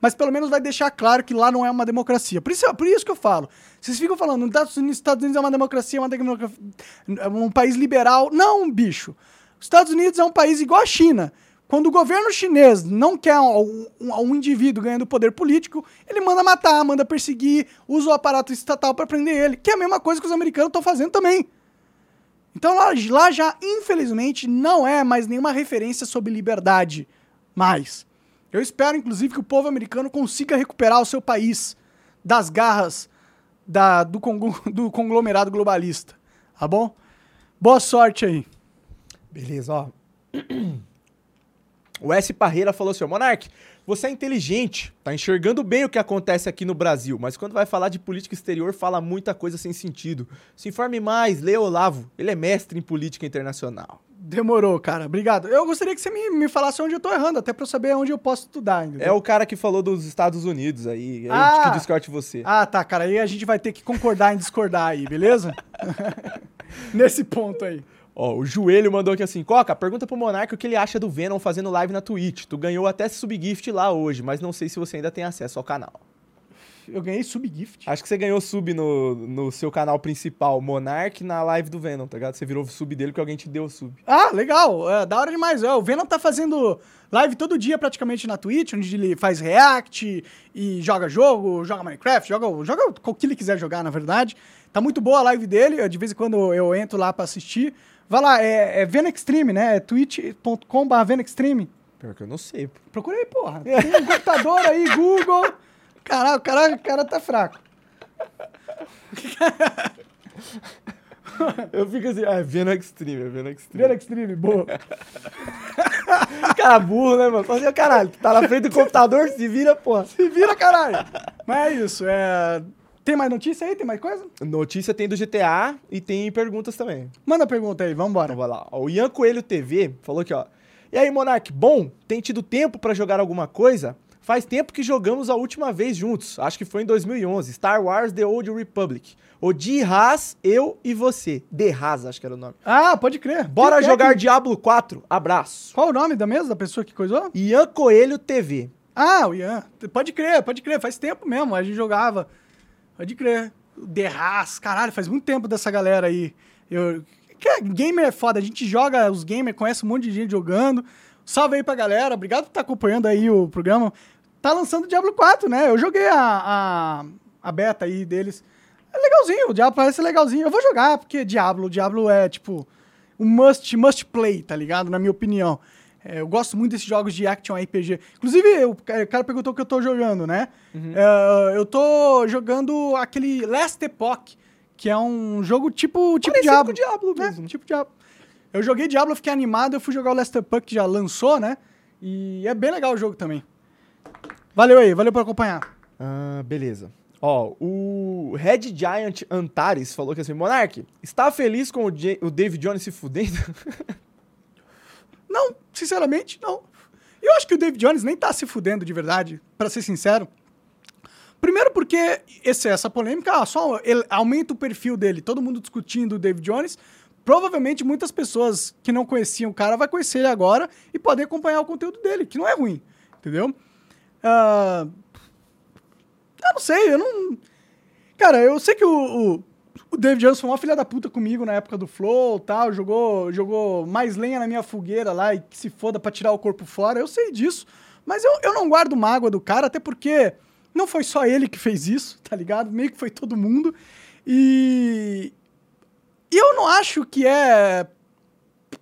Mas pelo menos vai deixar claro que lá não é uma democracia. Por isso, por isso que eu falo. Vocês ficam falando, Estados Unidos, Estados Unidos é uma democracia, é uma democra- é um país liberal. Não, bicho. Os Estados Unidos é um país igual a China. Quando o governo chinês não quer um, um- um indivíduo ganhando poder político, ele manda matar, manda perseguir, usa o aparato estatal para prender ele, que é a mesma coisa que os americanos estão fazendo também. Então lá, lá já, infelizmente, não é mais nenhuma referência sobre liberdade. Mais. Eu espero, inclusive, que o povo americano consiga recuperar o seu país das garras da, do, do conglomerado globalista. Tá bom? Boa sorte aí. Beleza, ó. O S. Parreira falou assim, ó, Monark, você é inteligente, tá enxergando bem o que acontece aqui no Brasil, mas quando vai falar de política exterior, fala muita coisa sem sentido. Se informe mais, lê Olavo, ele é mestre em política internacional. Demorou, cara. Obrigado. Eu gostaria que você me, me falasse onde eu tô errando, até pra eu saber onde eu posso estudar. Entendeu? É o cara que falou dos Estados Unidos aí, Ah! que discorde você. Ah, tá, cara. Aí a gente vai ter que concordar em discordar aí, beleza? Nesse ponto aí. Ó, o Joelho mandou aqui assim, Coca, pergunta pro Monark o que ele acha do Venom fazendo live na Twitch. Tu ganhou até subgift lá hoje, mas não sei se você ainda tem acesso ao canal. Eu ganhei subgift. Acho que você ganhou sub no, no seu canal principal, Monark, na live do Venom, tá ligado? Você virou sub dele porque alguém te deu sub. Ah, legal. É, da hora demais. É, o Venom tá fazendo live todo dia praticamente na Twitch, onde ele faz react e joga jogo, joga Minecraft, joga, joga o que ele quiser jogar, na verdade. Tá muito boa a live dele. De vez em quando eu entro lá pra assistir. Vai lá, é, é Venom Extreme, né? É twitch.com.br Venom Extreme. Pior que eu não sei. pô. Procurei, porra. Tem um computador aí, Google. Caralho, o cara, o cara tá fraco. Eu fico assim, ah, é Venom Extreme, é Venom Extreme. Venom Extreme, boa. Cara burro, né, mano? Fala assim, caralho, tá na frente do computador, se vira, porra. Se vira, caralho. Mas é isso. É... Tem mais notícia aí? Tem mais coisa? Notícia tem do GTA e tem perguntas também. Manda pergunta aí, vambora. Então vai lá. Ó, O Ian Coelho TV falou aqui, ó. E aí, Monark, bom, tem tido tempo pra jogar alguma coisa? Faz tempo que jogamos a última vez juntos. Acho que foi em 2011. Star Wars The Old Republic. O de Haas, eu e você. The Haas, acho que era o nome. Ah, pode crer. Bora Quem é jogar que- Diablo 4. Abraço. Qual o nome da mesa da pessoa que coisou? Ian Coelho TV. Ah, o Ian. Pode crer, pode crer. Faz tempo mesmo. A gente jogava. Pode crer. Haas. Caralho, faz muito tempo dessa galera aí. Eu... Gamer é foda. A gente joga os gamers, conhece um monte de gente jogando. Salve aí pra galera. Obrigado por estar acompanhando aí o programa. Tá lançando o Diablo 4, né? Eu joguei a, a, a beta aí deles. É legalzinho. O Diablo parece legalzinho. Eu vou jogar, porque Diablo, Diablo é tipo um must, must play, tá ligado? Na minha opinião. É, eu gosto muito desses jogos de action RPG. Inclusive, eu- o cara perguntou o que eu tô jogando, né? É, eu tô jogando aquele Last Epoch, que é um jogo tipo, tipo Parecido Diablo. com Diablo né? mesmo. Tipo Diablo. Eu joguei Diablo, eu fiquei animado, eu fui jogar o Last Epoch, que já lançou, né? E é bem legal o jogo também. Valeu aí, valeu por acompanhar. Ah, beleza. Ó, o Red Giant Antares falou que assim, Monark, está feliz com o, J- o David Jones se fudendo? Não, sinceramente, não. Eu acho que o David Jones nem tá se fudendo de verdade, pra ser sincero. Primeiro porque esse, essa polêmica ah, só aumenta o perfil dele. Todo mundo discutindo o David Jones. Provavelmente muitas pessoas que não conheciam o cara vai conhecer ele agora e podem acompanhar o conteúdo dele, que não é ruim, entendeu? Ah, eu não sei, eu não... Cara, eu sei que o, o, o David Jones foi uma filha da puta comigo na época do Flow tal, jogou, jogou mais lenha na minha fogueira lá e que se foda pra tirar o corpo fora, eu sei disso. Mas eu, eu não guardo mágoa do cara, até porque não foi só ele que fez isso, tá ligado? Meio que foi todo mundo. E, e eu não acho que é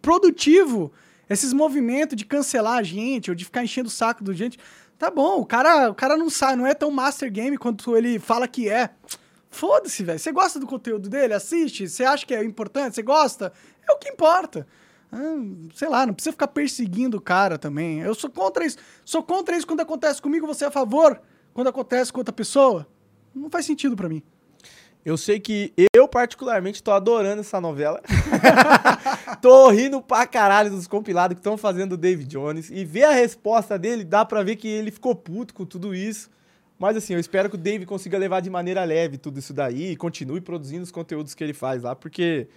produtivo esses movimentos de cancelar a gente ou de ficar enchendo o saco do gente. Tá bom, o cara, o cara não sabe, não é tão master game quanto ele fala que é. Foda-se, velho. Você gosta do conteúdo dele? Assiste. Você acha que é importante? Você gosta? É o que importa. Ah, sei lá, não precisa ficar perseguindo o cara também. Eu sou contra isso. Sou contra isso quando acontece comigo, você é a favor quando acontece com outra pessoa. Não faz sentido pra mim. Eu sei que eu, particularmente, tô adorando essa novela. tô rindo pra caralho dos compilados que estão fazendo o David Jones. E ver a resposta dele, dá pra ver que ele ficou puto com tudo isso. Mas assim, eu espero que o Dave consiga levar de maneira leve tudo isso daí e continue produzindo os conteúdos que ele faz lá, porque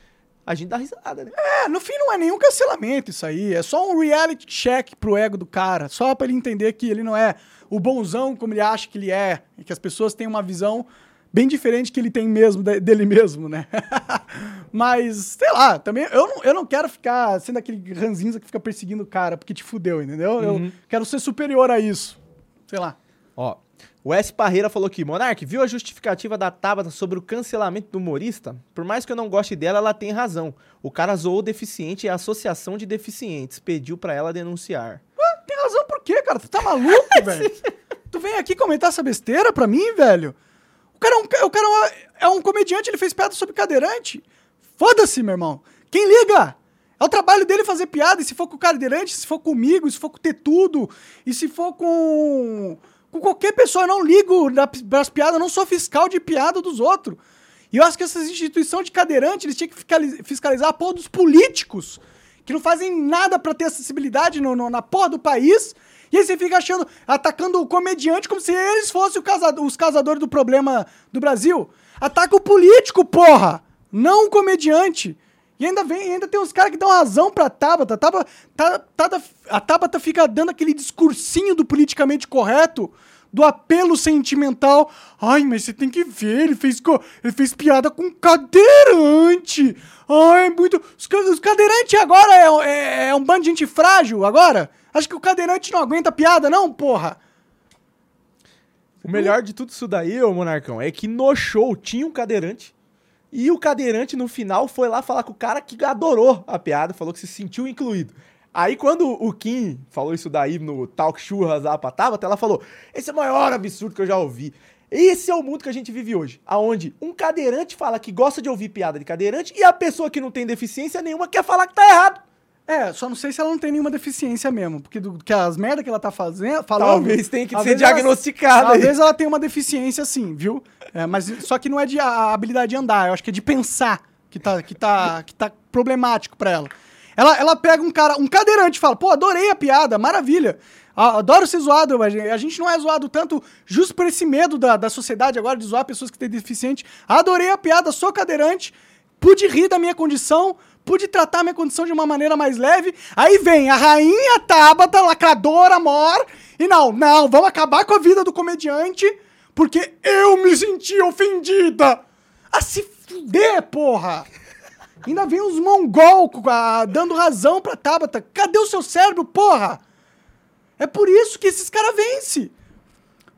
a gente dá risada, né? É, no fim não é nenhum cancelamento isso aí. É só um reality check pro ego do cara. Só pra ele entender que ele não é o bonzão como ele acha que ele é. E que as pessoas têm uma visão bem diferente que ele tem mesmo de- dele mesmo, né? Mas, sei lá, também eu não, eu não quero ficar sendo aquele ranzinza que fica perseguindo o cara porque te fudeu, entendeu? Eu quero ser superior a isso. Sei lá. Ó, o S. Parreira falou aqui, Monark, viu a justificativa da Tabata sobre o cancelamento do humorista? Por mais que eu não goste dela, ela tem razão. O cara zoou o deficiente e a Associação de Deficientes pediu pra ela denunciar. Ah, tem razão por quê, cara? Tu tá maluco, velho? Tu vem aqui comentar essa besteira pra mim, velho? O cara, é um, o cara é, um comediante, ele fez piada sobre cadeirante. Foda-se, meu irmão. Quem liga? É o trabalho dele fazer piada, e se for com o cadeirante, se for comigo, se for com o Tetudo, e se for com, com qualquer pessoa, eu não ligo pras piadas, eu não sou fiscal de piada dos outros. E eu acho que essas instituições de cadeirante, eles tinham que fiscali- fiscalizar a porra dos políticos, que não fazem nada pra ter acessibilidade no- no- na porra do país. E aí você fica achando, atacando o comediante como se eles fossem casa- os causadores do problema do Brasil. Ataca o político, porra! Não o comediante. E ainda vem, ainda tem uns caras que dão razão pra Tabata. A Tabata, tá- a Tabata fica dando aquele discursinho do politicamente correto, do apelo sentimental. Ai, mas você tem que ver, ele fez, ele fez piada com cadeirante. Ai, muito. Os, os cadeirantes agora é, é- é um bando de gente frágil agora? Acho que o cadeirante não aguenta piada, não, porra. O melhor de tudo isso daí, ô Monarcão, é que no show tinha um cadeirante. E o cadeirante, no final, foi lá falar com o cara que adorou a piada, falou que se sentiu incluído. Aí, quando o Kim falou isso daí no Talk Churras lá Tabata, ela falou: Esse é o maior absurdo que eu já ouvi. Esse é o mundo que a gente vive hoje, aonde um cadeirante fala que gosta de ouvir piada de cadeirante e a pessoa que não tem deficiência nenhuma quer falar que tá errado. É, só não sei se ela não tem nenhuma deficiência mesmo, porque do, que as merda que ela tá fazendo, falando... Talvez tenha que ser diagnosticada. Talvez ela tenha uma deficiência sim, viu? É, mas só que não é de a, habilidade de andar, eu acho que é de pensar que tá, que tá, que tá problemático pra ela. ela. Ela pega um cara, um cadeirante e fala, pô, adorei a piada, maravilha. Adoro ser zoado, mas a gente não é zoado tanto justo por esse medo da, da sociedade agora de zoar pessoas que têm deficiente. Adorei a piada, sou cadeirante, pude rir da minha condição, pude tratar a minha condição de uma maneira mais leve. Aí vem a rainha Tabata, lacradora, mor, e não, não, vamos acabar com a vida do comediante, porque eu me senti ofendida. A se fuder, porra! Ainda vem uns mongol ah, dando razão pra Tabata. Cadê o seu cérebro, porra? É por isso que esses caras vencem.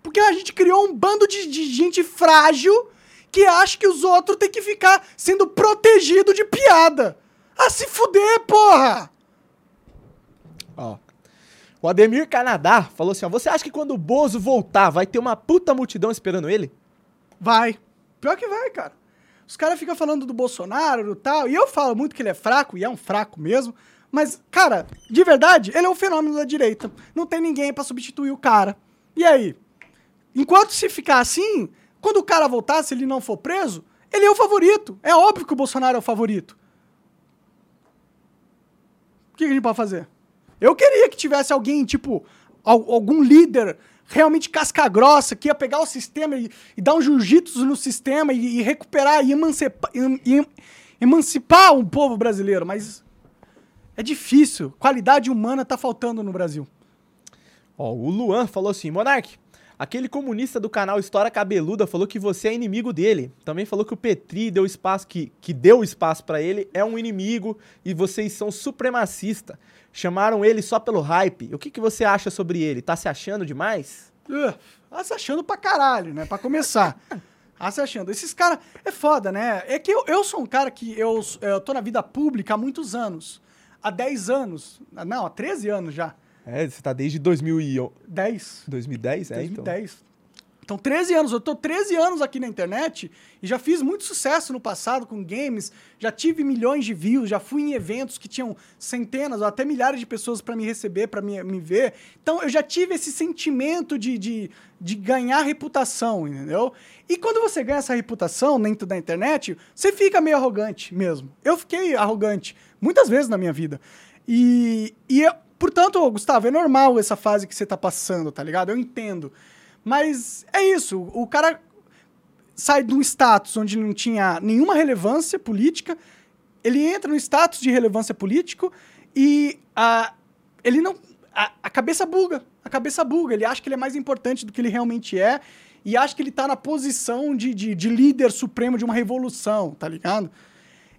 Porque a gente criou um bando de, de gente frágil que acha que os outros têm que ficar sendo protegido de piada. Ah, se fuder, porra! Ó. O Ademir Canadá falou assim: ó, você acha que quando o Bozo voltar vai ter uma puta multidão esperando ele? Vai. Pior que vai, cara. Os caras ficam falando do Bolsonaro e tal, e eu falo muito que ele é fraco, e é um fraco mesmo, mas, cara, de verdade, ele é um fenômeno da direita. Não tem ninguém pra substituir o cara. E aí? Enquanto se ficar assim, quando o cara voltar, se ele não for preso, ele é o favorito. É óbvio que o Bolsonaro é o favorito. O que a gente pode fazer? Eu queria que tivesse alguém, tipo, al- algum líder realmente casca-grossa que ia pegar o sistema e, e dar um jiu-jitsu no sistema e, e recuperar e emancipar, em- em- emancipar o povo brasileiro. Mas é difícil. Qualidade humana tá faltando no Brasil. Ó, o Luan falou assim: Monark, aquele comunista do canal História Cabeluda falou que você é inimigo dele. Também falou que o Petri deu espaço, que, que deu espaço pra ele, é um inimigo e vocês são supremacista. Chamaram ele só pelo hype. O que, que você acha sobre ele? Tá se achando demais? Uh, tá se achando pra caralho, né? Pra começar. Tá se achando. Esses caras. É foda, né? É que eu, eu sou um cara que. Eu, eu tô na vida pública há muitos anos. Há 10 anos. Não, há 13 anos já. É, você tá desde 2000 e... 10. 2010, é, então. 2010. Então, 13 anos. Eu tô 13 anos aqui na internet e já fiz muito sucesso no passado com games. Já tive milhões de views, já fui em eventos que tinham centenas ou até milhares de pessoas para me receber, para me, me ver. Então, eu já tive esse sentimento de, de, de ganhar reputação, entendeu? E quando você ganha essa reputação dentro da internet, você fica meio arrogante mesmo. Eu fiquei arrogante muitas vezes na minha vida. E, e eu- portanto, Gustavo, é normal essa fase que você tá passando, tá ligado? Eu entendo. Mas é isso, o cara sai de um status onde não tinha nenhuma relevância política, ele entra no status de relevância político e a, ele não. A, a cabeça buga. A cabeça buga. Ele acha que ele é mais importante do que ele realmente é e acha que ele tá na posição de, de, de líder supremo de uma revolução, tá ligado?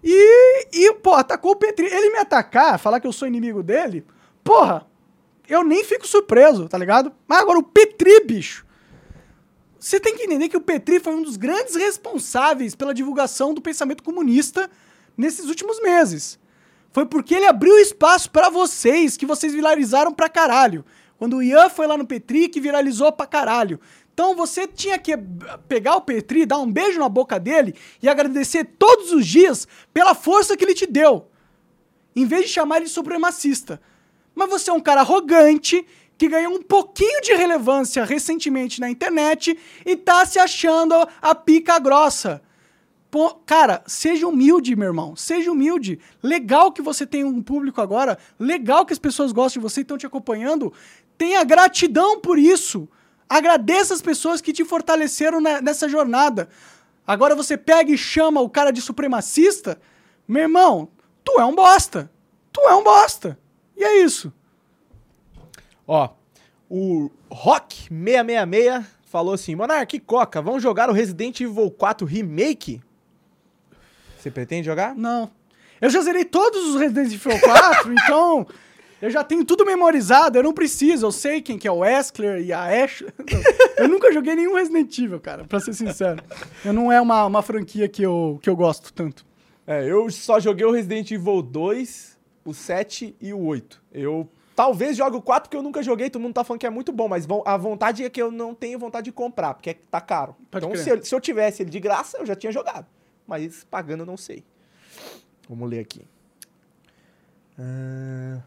E, e, pô, atacou o Petri. Ele me atacar, falar que eu sou inimigo dele, porra, eu nem fico surpreso, tá ligado? Mas agora o Petri, bicho. Você tem que entender que o Petri foi um dos grandes responsáveis pela divulgação do pensamento comunista nesses últimos meses. Foi porque ele abriu espaço pra vocês que vocês viralizaram pra caralho. Quando o Ian foi lá no Petri, que viralizou pra caralho. Então você tinha que pegar o Petri, dar um beijo na boca dele e agradecer todos os dias pela força que ele te deu. Em vez de chamar ele supremacista. Mas você é um cara arrogante que ganhou um pouquinho de relevância recentemente na internet e tá se achando a pica grossa. Pô, cara, seja humilde, meu irmão. Seja humilde. Legal que você tem um público agora. Legal que as pessoas gostam de você e estão te acompanhando. Tenha gratidão por isso. Agradeça as pessoas que te fortaleceram nessa jornada. Agora você pega e chama o cara de supremacista. Meu irmão, tu é um bosta. Tu é um bosta. E é isso. Ó, o Rock666 falou assim: Monark e Coca, vão jogar o Resident Evil 4 Remake? Você pretende jogar? Não. Eu já zerei todos os Resident Evil 4, então eu já tenho tudo memorizado, eu não preciso, eu sei quem que é o Wesker e a Ash. eu nunca joguei nenhum Resident Evil, cara, pra ser sincero. Eu não é uma, uma franquia que eu, que eu gosto tanto. É, eu só joguei o Resident Evil 2, o 7 e o 8. Eu Talvez jogue o 4 que eu nunca joguei, todo mundo tá falando que é muito bom, mas a vontade é que eu não tenho vontade de comprar, porque tá caro. Pode então, se eu, se eu, tivesse ele de graça, eu já tinha jogado. Mas pagando, eu não sei. Vamos ler aqui. Uh...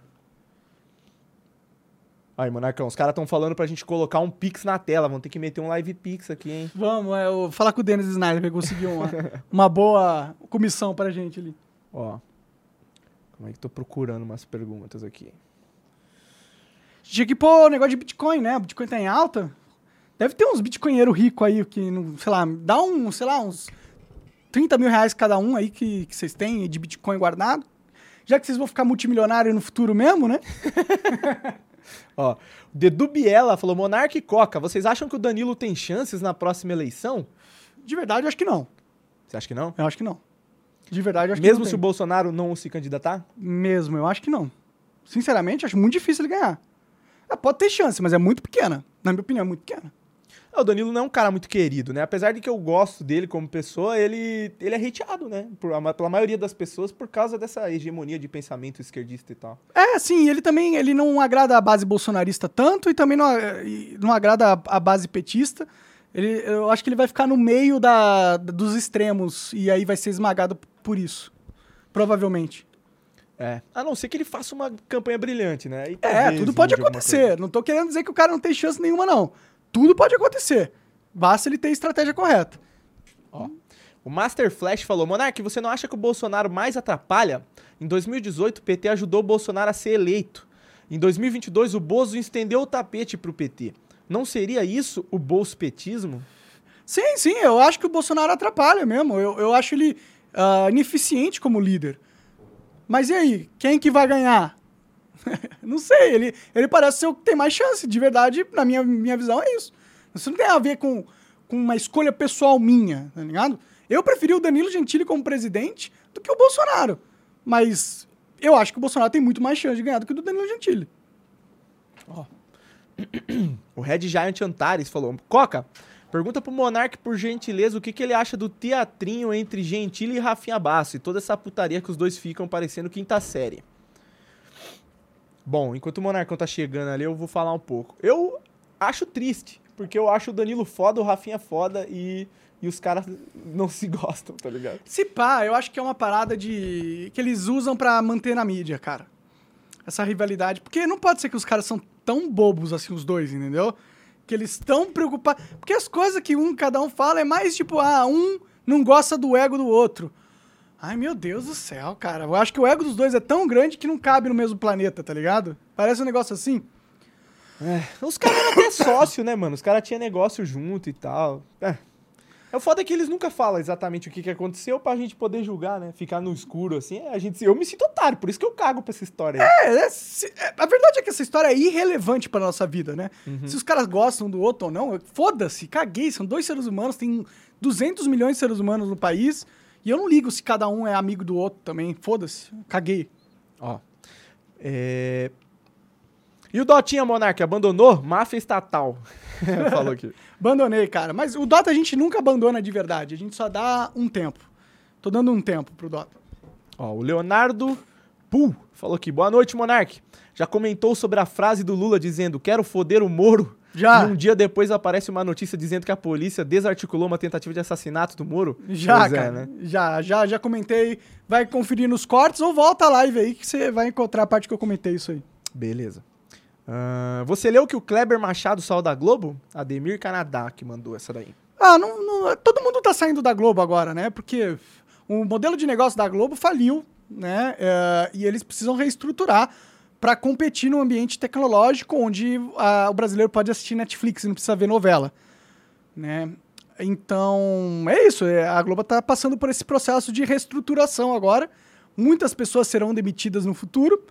Aí, Monarcão, os caras estão falando pra gente colocar um Pix na tela. Vamos ter que meter um live Pix aqui, hein? Vamos, é, eu falar com o Dennis Snyder pra conseguir uma, uma boa comissão pra gente ali. Ó. Como é que tô procurando umas perguntas aqui? Tinha que pôr negócio de Bitcoin, né? O Bitcoin tá em alta. Deve ter uns bitcoinheiros ricos aí que, sei lá, dá um, sei lá, uns 30 mil reais cada um aí que, que vocês têm de Bitcoin guardado. Já que vocês vão ficar multimilionário no futuro mesmo, né? Ó, o Dedu Biela falou: Monarque e Coca, vocês acham que o Danilo tem chances na próxima eleição? De verdade, eu acho que não. Você acha que não? Eu acho que não. De verdade, acho Mesmo que não. Se o Bolsonaro não se candidatar? Mesmo, eu acho que não. Sinceramente, acho muito difícil ele ganhar. Ah, pode ter chance, mas é muito pequena. Na minha opinião, é muito pequena. É, o Danilo não é um cara muito querido, né? Apesar de que eu gosto dele como pessoa, ele, ele é hateado, né? Por, pela maioria das pessoas por causa dessa hegemonia de pensamento esquerdista e tal. É, sim, ele também ele não agrada a base bolsonarista tanto e também não, não agrada a, a base petista. Ele, eu acho que ele vai ficar no meio da, dos extremos e aí vai ser esmagado por isso. Provavelmente. É. A não ser que ele faça uma campanha brilhante, né? é, tudo pode acontecer. Não tô querendo dizer que o cara não tem chance nenhuma, não. Tudo pode acontecer. Basta ele ter a estratégia correta. Ó. O Master Flash falou: Monark, você não acha que o Bolsonaro mais atrapalha? Em 2018, o PT ajudou o Bolsonaro a ser eleito. Em 2022, o Bozo estendeu o tapete pro PT. Não seria isso o bolsopetismo? Sim, sim, eu acho que o Bolsonaro atrapalha mesmo. Eu, eu acho ele uh, ineficiente como líder. Mas e aí, quem que vai ganhar? não sei, ele, ele parece ser o que tem mais chance. De verdade, na minha, minha visão, é isso. Isso não tem a ver com, com uma escolha pessoal minha, tá ligado? Eu preferi o Danilo Gentili como presidente do que o Bolsonaro. Mas eu acho que o Bolsonaro tem muito mais chance de ganhar do que o do Danilo Gentili. Oh. O Red Giant Antares falou: Coca, Pergunta pro Monark, por gentileza, o que, que ele acha do teatrinho entre Gentili e Rafinha Basso e toda essa putaria que os dois ficam parecendo quinta série. Bom, enquanto o Monarcão tá chegando ali, eu vou falar um pouco. Eu acho triste, porque eu acho o Danilo foda, o Rafinha foda e, e os caras não se gostam, tá ligado? Se pá, eu acho que é uma parada de. que eles usam para manter na mídia, cara. Essa rivalidade. Porque não pode ser que os caras são tão bobos assim, os dois, entendeu? Que eles estão preocupados. Porque as coisas que um, cada um fala é mais tipo, ah, um não gosta do ego do outro. Ai, meu Deus do céu, cara. Eu acho que o ego dos dois é tão grande que não cabe no mesmo planeta, tá ligado? Parece um negócio assim. É, os caras eram até sócio, né, mano? Os caras tinham negócio junto e tal. É. É o foda é que eles nunca falam exatamente o que, que aconteceu pra gente poder julgar, né? Ficar no escuro, assim. É, a gente, eu me sinto otário, por isso que eu cago pra essa história. É, é, é a verdade é que essa história é irrelevante pra nossa vida, né? Uhum. Se os caras gostam do outro ou não, foda-se, caguei. São dois seres humanos, tem 200 milhões de seres humanos no país. E eu não ligo se cada um é amigo do outro também. Foda-se, caguei. Ó. É... E o Dotinha Monark abandonou máfia estatal. Falou aqui. Abandonei, cara. Mas o Dota a gente nunca abandona de verdade. A gente só dá um tempo. Tô dando um tempo pro Dota. Ó, o Leonardo Puh falou aqui, boa noite, Monark. Já comentou sobre a frase do Lula dizendo, quero foder o Moro? Já. E um dia depois aparece uma notícia dizendo que a polícia desarticulou uma tentativa de assassinato do Moro? Já, é, cara. né? Já, já, já comentei. Vai conferir nos cortes ou volta a live aí que você vai encontrar a parte que eu comentei isso aí. Beleza. Ah, você leu que o Kleber Machado saiu da Globo? Ademir Canadá que mandou essa daí. Ah, não, não- todo mundo tá saindo da Globo agora, né? Porque o modelo de negócio da Globo faliu, né? É, e eles precisam reestruturar para competir no ambiente tecnológico onde ah, o brasileiro pode assistir Netflix e não precisa ver novela, né? Então, é isso. é, A Globo tá passando por esse processo de reestruturação agora. Muitas pessoas serão demitidas no futuro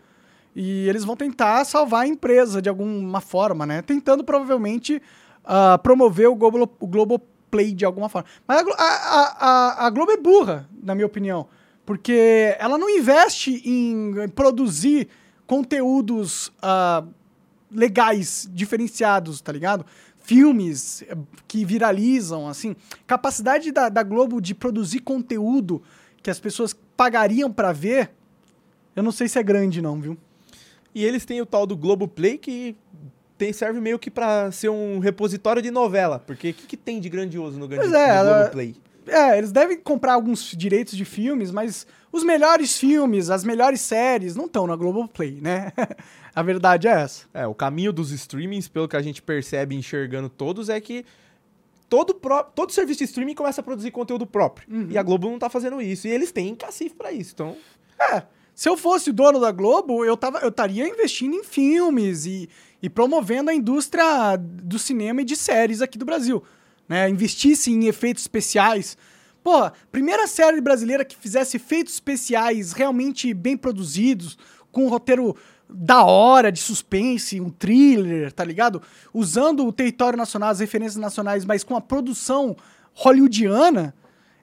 e eles vão tentar salvar a empresa de alguma forma, né? Tentando provavelmente ah, promover o Globo, o Globoplay de alguma forma. Mas a, a, a, a- Globo é burra, na minha opinião, porque ela não investe em produzir conteúdos ah, legais, diferenciados, tá ligado? Filmes eh, que viralizam, assim. Capacidade da, da Globo de produzir conteúdo que as pessoas pagariam pra ver, eu não sei se é grande, não, viu? E eles têm o tal do Globoplay que tem, serve meio que pra ser um repositório de novela. Porque o que, que tem de grandioso no, grande, é, no Globoplay? É, eles devem comprar alguns direitos de filmes, mas os melhores filmes, as melhores séries não estão na Globoplay, né? a verdade é essa. É, o caminho dos streamings, pelo que a gente percebe enxergando todos, é que todo, pró- todo serviço de streaming começa a produzir conteúdo próprio. E a Globo não tá fazendo isso. E eles têm cacife pra isso. Então, É, se eu fosse o dono da Globo, eu tava, eu estaria investindo em filmes e, e promovendo a indústria do cinema e de séries aqui do Brasil. Né? Investisse em efeitos especiais. Pô, primeira série brasileira que fizesse efeitos especiais realmente bem produzidos, com um roteiro da hora, de suspense, um thriller, tá ligado? Usando o território nacional, as referências nacionais, mas com a produção hollywoodiana.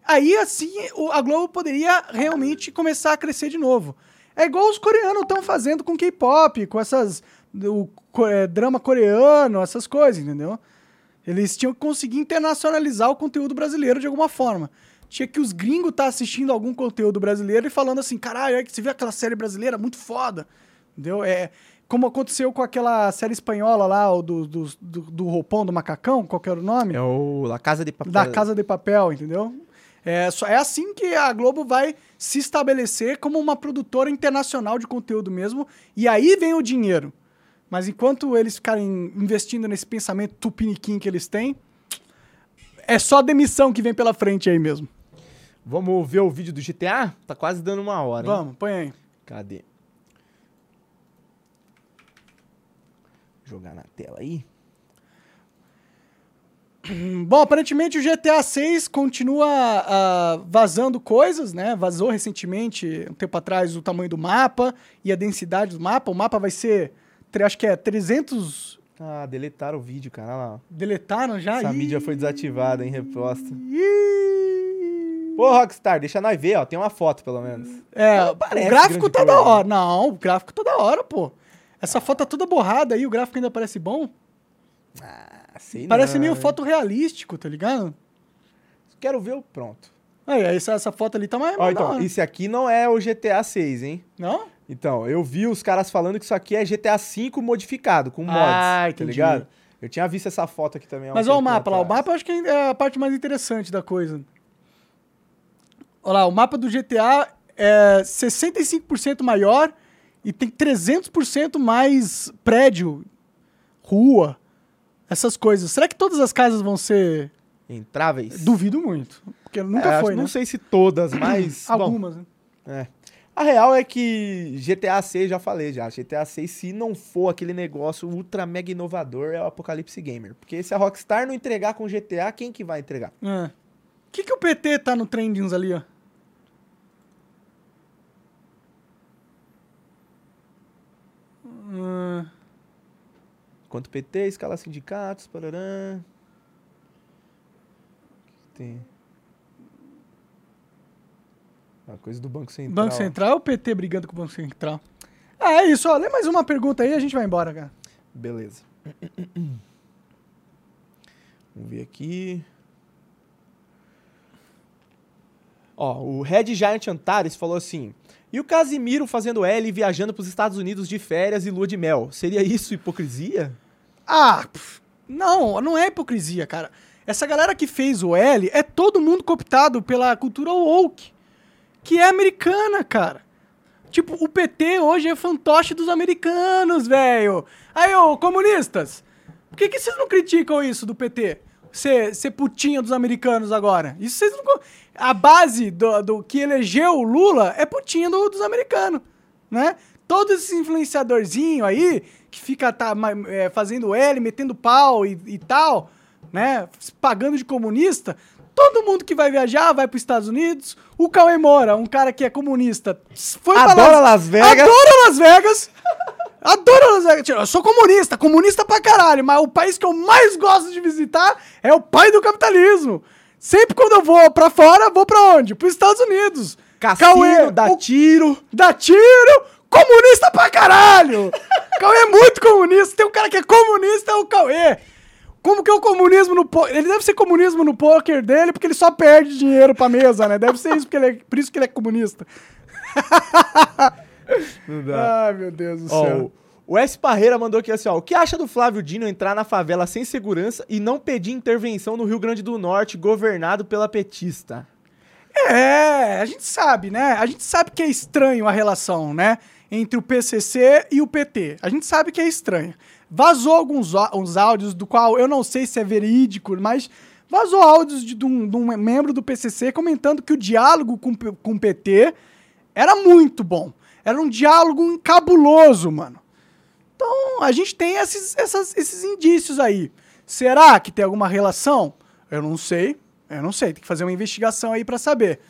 Aí, assim, a Globo poderia realmente começar a crescer de novo. É igual os coreanos estão fazendo com K-pop, com essas. O, é, drama coreano, essas coisas, entendeu? Eles tinham que conseguir internacionalizar o conteúdo brasileiro de alguma forma. Tinha que os gringos estar assistindo algum conteúdo brasileiro e falando assim: caralho, é que você viu aquela série brasileira muito foda. Entendeu? É, como aconteceu com aquela série espanhola lá, o do, do, do, do roupão do macacão, qual que era o nome? é o La Casa de Papel. da Casa de Papel, entendeu? É, só, é assim que a Globo vai se estabelecer como uma produtora internacional de conteúdo mesmo, e aí vem o dinheiro. Mas enquanto eles ficarem investindo nesse pensamento tupiniquim que eles têm, é só demissão que vem pela frente aí mesmo. Vamos ver o vídeo do GTA? Tá quase dando uma hora, hein? Vamos, põe aí. Cadê? Jogar na tela aí. Bom, aparentemente o GTA 6 continua ah, vazando coisas, né? Vazou recentemente, um tempo atrás, o tamanho do mapa e a densidade do mapa. O mapa vai ser, acho que é 300... Ah, deletaram o vídeo, cara. Olha lá. Deletaram já? Essa mídia foi desativada, hein? Reposta. Ih. Ô, Rockstar, deixa nós ver, ó. Tem uma foto, pelo menos. É, o gráfico tá da coisa. hora. Não, o gráfico tá da hora, pô. Essa foto tá toda borrada aí, o gráfico ainda parece bom. Ah, sei Parece não, meio hein? foto realístico, tá ligado? Quero ver o pronto. Aí, essa, essa foto ali tá mais, Ó, então, esse aqui não é o GTA 6, hein? Não? Então, eu vi os caras falando que isso aqui é GTA 5 modificado, com mods, Ah, tá entendi. ligado? Eu tinha visto essa foto aqui também. Mas olha o mapa lá. O mapa eu acho que é a parte mais interessante da coisa. Olha lá, o mapa do GTA é 65% maior e tem 300% mais prédio, rua, essas coisas. Será que todas as casas vão ser... Entráveis? Duvido muito. Porque nunca É, foi, né? Não sei se todas, mas... bom, Algumas, né? É. A real é que GTA 6, já falei já, GTA 6, se não for aquele negócio ultra mega inovador, é o Apocalipse Gamer. Porque se a Rockstar não entregar com GTA, quem que vai entregar? É. O que, que o PT tá no trendings ali, ó? Hum, Quanto PT, escala sindicatos, parará. O que tem? A coisa do Banco Central. Banco Central ou PT brigando com o Banco Central? Ah, é isso, ó. Lê mais uma pergunta aí e a gente vai embora, cara. Beleza. Vamos ver aqui. Ó, o Red Giant Antares falou assim: E o Casimiro fazendo L e viajando pros Estados Unidos de férias e lua de mel. Seria isso hipocrisia? Ah, pff, não, não é hipocrisia, cara. Essa galera que fez o L é todo mundo cooptado pela cultura woke, que é americana, cara. Tipo, o PT hoje é fantoche dos americanos, velho. Aí, ô, comunistas, por que, que vocês não criticam isso do PT? Ser, ser putinha dos americanos agora. Isso vocês não. A base do, do que elegeu o Lula é putinha do- dos americanos, né? Todos esses influenciadorzinhos aí, que fica tá, é, fazendo L, metendo pau e, e tal, né? Pagando de comunista. Todo mundo que vai viajar vai para os Estados Unidos. O Cauê Moura, um cara que é comunista, foi pra Adora Las Vegas. Adora Las Vegas. Adoro Las Vegas. Tipo, Eu sou comunista, comunista pra caralho, mas o país que eu mais gosto de visitar é o pai do capitalismo. Sempre quando eu vou pra fora, vou pra onde? Pros Estados Unidos. Cassino, dá o- tiro. dá tiro, comunista pra caralho. Cauê é muito comunista. Tem um cara que é comunista, é o Cauê. Como que é o comunismo no poker? Ele deve ser comunismo no poker dele, porque ele só perde dinheiro pra mesa, né? Deve ser isso, porque ele é, por isso que ele é comunista. Não dá. Ai, meu Deus do Ó, céu. o, o S. Parreira mandou aqui assim, ó. O que acha do Flávio Dino entrar na favela sem segurança e não pedir intervenção no Rio Grande do Norte, governado pela petista? É, a gente sabe, né? A gente sabe que é estranho a relação, né? Entre o PCC e o PT. A gente sabe que é estranho. Vazou alguns uns áudios do qual eu não sei se é verídico, mas vazou áudios de, de um, de um membro do PCC comentando que o diálogo com, com o PT era muito bom. Era um diálogo cabuloso, mano. Então, a gente tem esses, essas- esses indícios aí. Será que tem alguma relação? Eu não sei. Eu não sei. Tem que fazer uma investigação aí pra saber.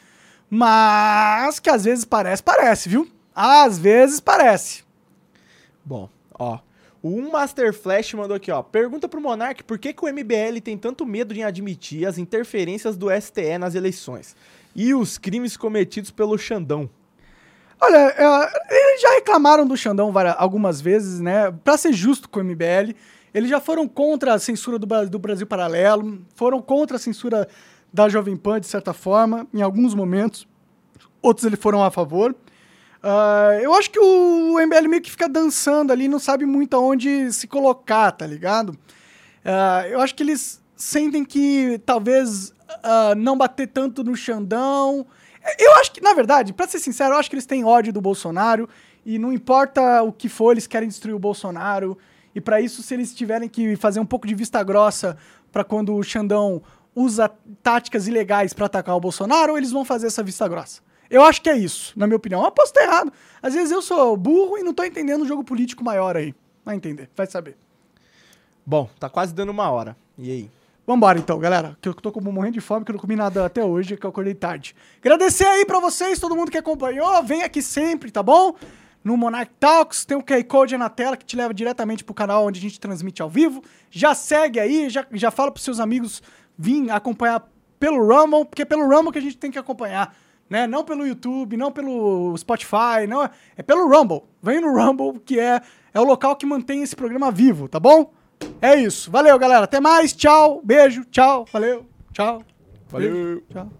Mas que às vezes parece, parece, viu? Às vezes parece. Bom, ó. O Um Master Flash mandou aqui, ó. Pergunta pro Monark por que, que o MBL tem tanto medo em admitir as interferências do STE nas eleições e os crimes cometidos pelo Xandão. Olha, eles já reclamaram do Xandão várias- algumas vezes, né? Pra ser justo com o MBL, eles já foram contra a censura do, do Brasil Paralelo, foram contra a censura da Jovem Pan, de certa forma, em alguns momentos. Outros eles foram a favor. Ah, eu acho que o MBL meio que fica dançando ali, não sabe muito aonde se colocar, tá ligado? Ah, eu acho que eles sentem que talvez ah, não bater tanto no Xandão. Eu acho que, na verdade, pra ser sincero, eu acho que eles têm ódio do Bolsonaro e não importa o que for, eles querem destruir o Bolsonaro. E pra isso, se eles tiverem que fazer um pouco de vista grossa pra quando o Xandão usa táticas ilegais pra atacar o Bolsonaro, eles vão fazer essa vista grossa. Eu acho que é isso, na minha opinião. Eu posso errado. Às vezes eu sou burro e não tô entendendo o jogo político maior aí. Vai entender, vai saber. Bom, tá quase dando uma hora. E aí? Vambora então, galera. Que eu tô como morrendo de fome, que eu não comi nada até hoje, que eu acordei tarde. Agradecer aí pra vocês, todo mundo que acompanhou. Vem aqui sempre, tá bom? No Monarch Talks, tem um QR Code na tela que te leva diretamente pro canal onde a gente transmite ao vivo. Já segue aí, já, já fala pros seus amigos vir acompanhar pelo Rumble, porque é pelo Rumble que a gente tem que acompanhar. Né? Não pelo YouTube, não pelo Spotify, não é, é pelo Rumble. Vem no Rumble, que é, é o local que mantém esse programa vivo, tá bom? É isso. Valeu, galera. Até mais. Tchau. Beijo. Tchau. Valeu. Tchau. Valeu. Beijo, Tchau.